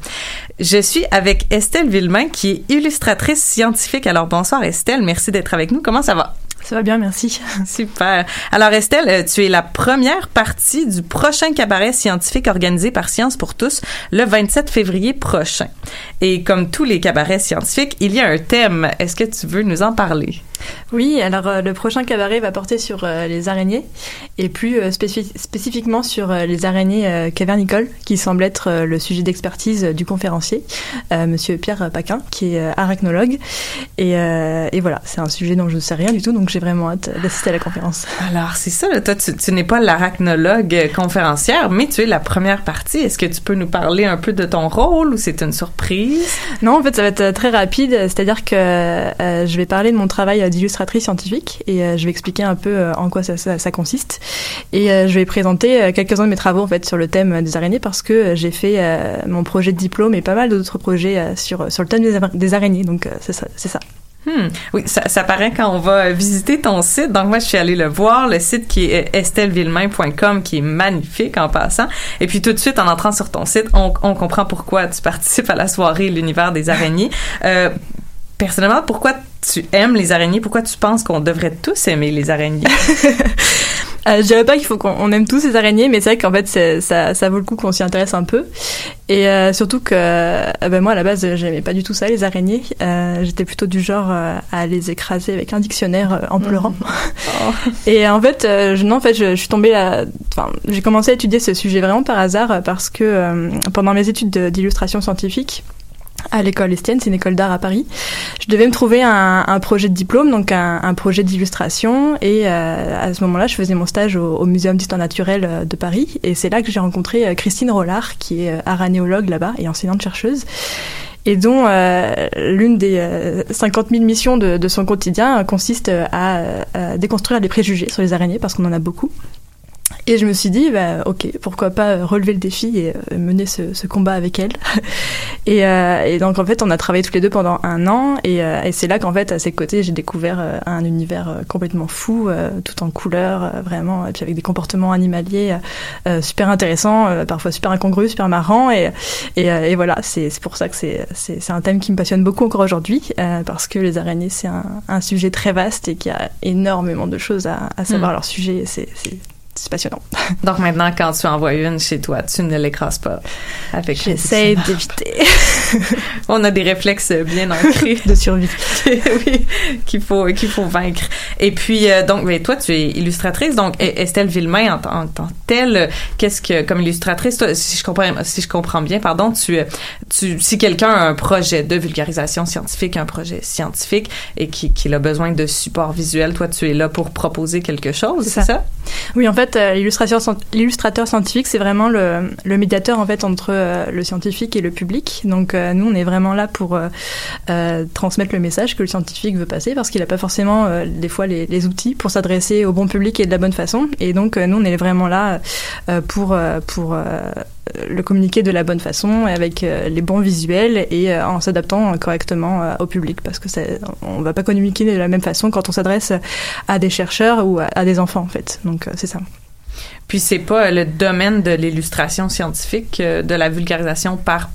Je suis avec Estelle Villemain, qui est illustratrice scientifique. Alors bonsoir Estelle, merci d'être avec nous. Comment ça va?
Ça va bien, merci.
Super. Alors Estelle, euh, tu es la première partie du prochain cabaret scientifique organisé par Science pour tous le 27 février prochain. Et comme tous les cabarets scientifiques, il y a un thème. Est-ce que tu veux nous en parler?
Oui, alors euh, le prochain cabaret va porter sur euh, les araignées et plus euh, spécifi- spécifiquement sur les araignées cavernicoles qui semble être le sujet d'expertise du conférencier, monsieur Pierre Paquin, qui est arachnologue. Et, et voilà, c'est un sujet dont je ne sais rien du tout, donc j'ai vraiment hâte d'assister à la conférence.
Alors, c'est ça, toi, tu, tu n'es pas l'arachnologue conférencière, mais tu es la première partie. Est-ce que tu peux nous parler un peu de ton rôle ou c'est une surprise?
Non, en fait, ça va être très rapide. C'est-à-dire que euh, je vais parler de mon travail d'illustratrice scientifique et euh, je vais expliquer un peu euh, en quoi ça, consiste. Et euh, je vais présenter quelques-uns de mes travaux en fait sur le thème des araignées parce que j'ai fait mon projet de diplôme et pas mal d'autres projets sur sur le thème des, ara- des araignées. Donc c'est ça.
Hmm. Oui, ça, paraît quand on va visiter ton site. Donc moi, je suis allée le voir, le site qui est estellevillemain.com, qui est magnifique en passant. Et puis tout de suite, en entrant sur ton site, on, comprend pourquoi tu participes à la soirée L'univers des araignées. Personnellement, pourquoi tu aimes les araignées? Pourquoi tu penses qu'on devrait tous aimer les araignées?
Euh, je dirais pas qu'il faut qu'on on aime tous ces araignées, mais c'est vrai qu'en fait, ça, ça vaut le coup qu'on s'y intéresse un peu. Et euh, surtout que euh, ben moi, à la base, j'aimais pas du tout ça, les araignées. Euh, J'étais plutôt du genre à les écraser avec un dictionnaire en pleurant. Et en fait, je, non, en fait, je, je suis tombée là. Enfin, j'ai commencé à étudier ce sujet vraiment par hasard parce que pendant mes études de- d'illustration scientifique, à l'école Estienne, c'est une école d'art à Paris. Je devais me trouver un, projet de diplôme, donc un, projet d'illustration. Et euh, à ce moment-là, je faisais mon stage au, au Muséum d'histoire naturelle euh, de Paris. Et c'est là que j'ai rencontré euh, Christine Rollard, qui est aranéologue là-bas et enseignante-chercheuse. Et dont l'une des euh, 50 000 missions de, son quotidien consiste à, euh, déconstruire les préjugés sur les araignées, parce qu'on en a beaucoup. Et je me suis dit, bah, ok, pourquoi pas relever le défi et euh, mener ce, ce combat avec elle. et, euh, et donc en fait, on a travaillé tous les deux pendant un an, et, euh, et c'est là qu'en fait, à ses côtés, j'ai découvert euh, un univers euh, complètement fou, euh, tout en couleurs, euh, vraiment, et puis avec des comportements animaliers euh, euh, super intéressants, euh, parfois super incongrus, super marrants, et, et, euh, et voilà, c'est pour ça que c'est un thème qui me passionne beaucoup encore aujourd'hui, euh, parce que les araignées, c'est un, un sujet très vaste et qui a énormément de choses à, à savoir
Mm.
leur sujet, et c'est c'est passionnant.
Donc maintenant, quand tu envoies une chez toi, tu ne l'écrases pas avec
J'essaie d'éviter.
On a des réflexes bien ancrés
de survie.
oui, qu'il faut qu'il faut vaincre. Et puis euh, donc, mais toi, tu es illustratrice. Donc E- Estelle Villemain en, tant- que telle, qu'est-ce que comme illustratrice, toi, si je comprends si je comprends bien, pardon, tu tu si quelqu'un a un projet de vulgarisation scientifique, un projet scientifique et qui qu'il a besoin de support visuel, toi, tu es là pour proposer quelque chose, c'est ça?
Oui, en fait, euh, l'illustrateur scientifique, c'est vraiment le, médiateur en fait entre euh, le scientifique et le public. Donc euh, nous, on est vraiment là pour transmettre le message que le scientifique veut passer, parce qu'il n'a pas forcément des fois les, les outils pour s'adresser au bon public et de la bonne façon. Et donc nous, on est vraiment là pour pour le communiquer de la bonne façon et avec euh, les bons visuels et euh, en s'adaptant correctement euh, au public parce que c'est- on va pas communiquer de la même façon quand on s'adresse à des chercheurs ou à, des enfants en fait. Donc euh, c'est ça.
Puis c'est pas le domaine de l'illustration scientifique, euh, de la vulgarisation par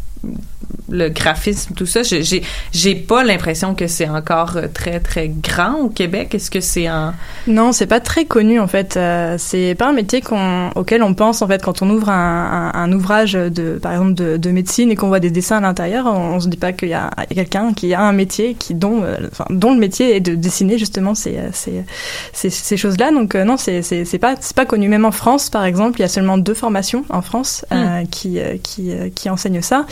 le graphisme, tout ça. J'ai- J'ai pas l'impression que c'est encore euh, très très grand au Québec. Est-ce que c'est un
Non, c'est pas très connu en fait. Euh, c'est pas un métier qu'on, auquel on pense en fait quand on ouvre un, un, un ouvrage de, par exemple, de, de médecine et qu'on voit des dessins à l'intérieur. On, on se dit pas qu'il y a, quelqu'un qui a un métier qui dont, euh, enfin, dont le métier est de dessiner justement ces, euh, ces, ces, ces choses-là. Donc euh, non, c'est, c'est, c'est pas, c'est pas connu. Même en France, par exemple, il y a seulement deux formations en France euh, qui, qui, qui enseignent ça.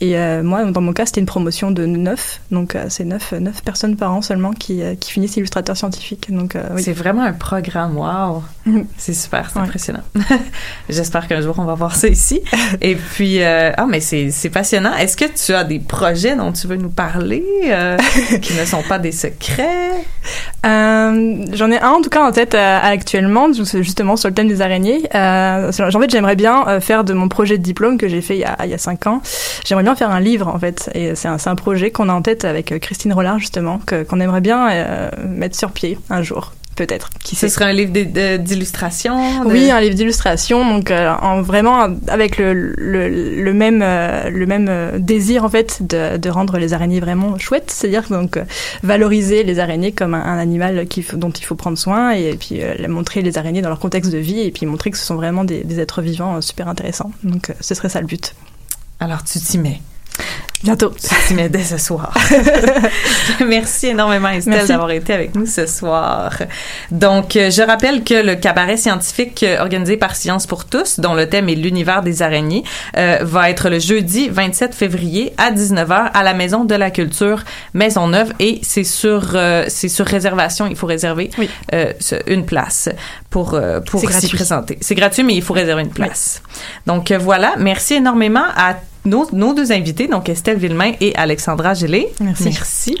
Et euh, moi, dans mon cas, c'était une promotion de neuf. Donc euh, c'est neuf, neuf personnes par an seulement qui, euh, finissent illustrateur scientifique. Donc
c'est vraiment un programme wow. C'est super, c'est impressionnant. J'espère qu'un jour on va voir ça ici. Et puis, euh, ah, mais c'est c'est passionnant. Est-ce que tu as des projets dont tu veux nous parler euh, qui ne sont pas des secrets?
Euh, J'en ai un en tout cas en tête actuellement, ju- justement sur le thème des araignées. En fait, j'aimerais bien faire de mon projet de diplôme que j'ai fait il y a, il y a cinq ans. J'aimerais bien faire un livre en fait. Et c'est un, c'est un projet qu'on a en tête avec Christine Rollard justement, que- qu'on aimerait bien mettre sur pied un jour, peut-être. Qui
Ce serait un livre d'illustration? de-
Oui, un livre d'illustration, donc euh, en vraiment avec le, le, le même euh, le même euh, désir en fait de, de rendre les araignées vraiment chouettes, c'est-à-dire donc euh, valoriser les araignées comme un, un animal dont il faut prendre soin et, puis euh, montrer les araignées dans leur contexte de vie et puis montrer que ce sont vraiment des, des êtres vivants euh, super intéressants. Donc euh, ce serait ça le but.
Alors tu t'y mets.
Bientôt.
Tu t'y mets dès ce soir. Merci énormément Estelle d'avoir été avec nous ce soir. Donc, euh, je rappelle que le cabaret scientifique euh, organisé par Science pour tous, dont le thème est l'univers des araignées, euh, va être le jeudi 27 février à 19h à la Maison de la Culture Maisonneuve et c'est sur euh, c'est sur réservation. Il faut réserver euh, une place pour pour s'y présenter. C'est gratuit, mais il faut réserver une place. Donc voilà, merci énormément à nos, nos deux invités, donc Estelle Villemain et Alexandra Gélé.
Merci.
Merci.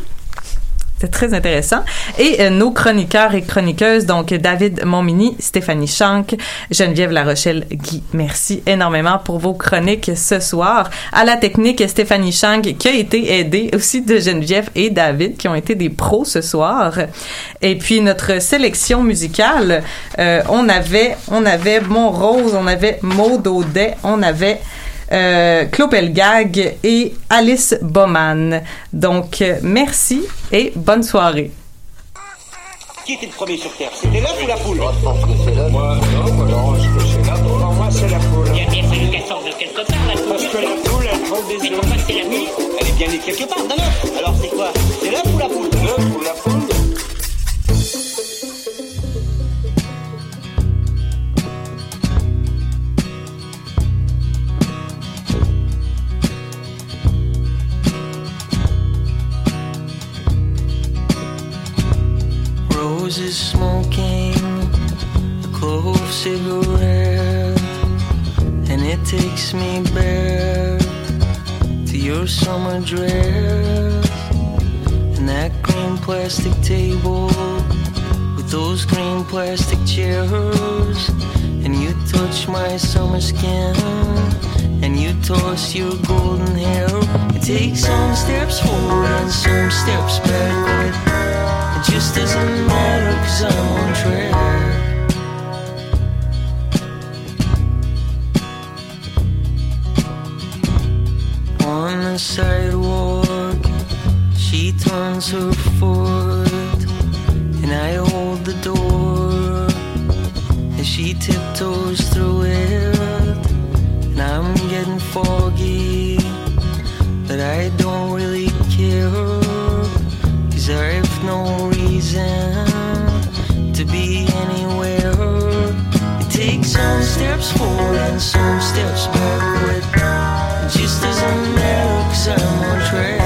C'est très intéressant. Et euh, nos chroniqueurs et chroniqueuses, donc David Montmini, Stéphanie Schank, Geneviève Larochelle, Guy. Merci énormément pour vos chroniques ce soir. À la technique, Stéphanie Schank, qui a été aidée aussi de Geneviève et David, qui ont été des pros ce soir. Et puis notre sélection musicale, euh, on avait, on avait Mon Rose, on avait Maud Audet, on avait euh, Claude Pelgag et Alice Baumann. Donc, euh, merci et bonne soirée.
Qui était le premier sur Terre? C'était l'œuf ou la poule?
Moi, non, moi, non, je que c'est la poule. Non, moi, c'est la poule.
Il a bien fallu qu'elle sorte de quelque part, la poule.
Parce que la poule, elle prend des
Mais
œufs.
pourquoi c'est la nuit
Elle est bien née quelque part dans l'œuf. Alors c'est quoi? C'est L'œuf
Roses smoking a clove cigarette, and it takes me back to your summer dress and that green plastic table with those green plastic chairs. And you touch my summer skin, and you toss your golden hair. It takes some steps forward and some steps backward. Just cause I'm on track On the sidewalk She turns her foot And I hold the door. As she tiptoes through it And I'm getting foggy But I don't really care Cause I've no reason to be anywhere. It takes some steps forward and some steps backward. It just doesn't matter cause I'm on track.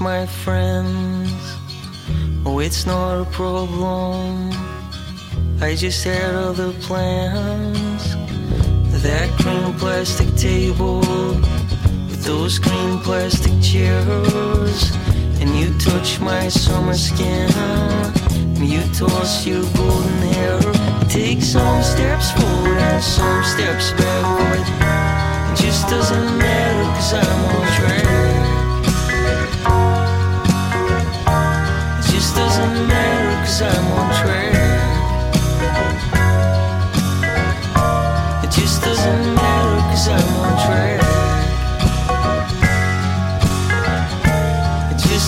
My friends? Oh, it's not a problem. I just had other plans. That green plastic table with those green plastic chairs. And you touch my summer skin. And you toss your golden hair. Take some steps forward and some steps backward. It just doesn't matter cause I'm on track. It just doesn't matter cause I'm on track. It just doesn't matter cause I'm on track.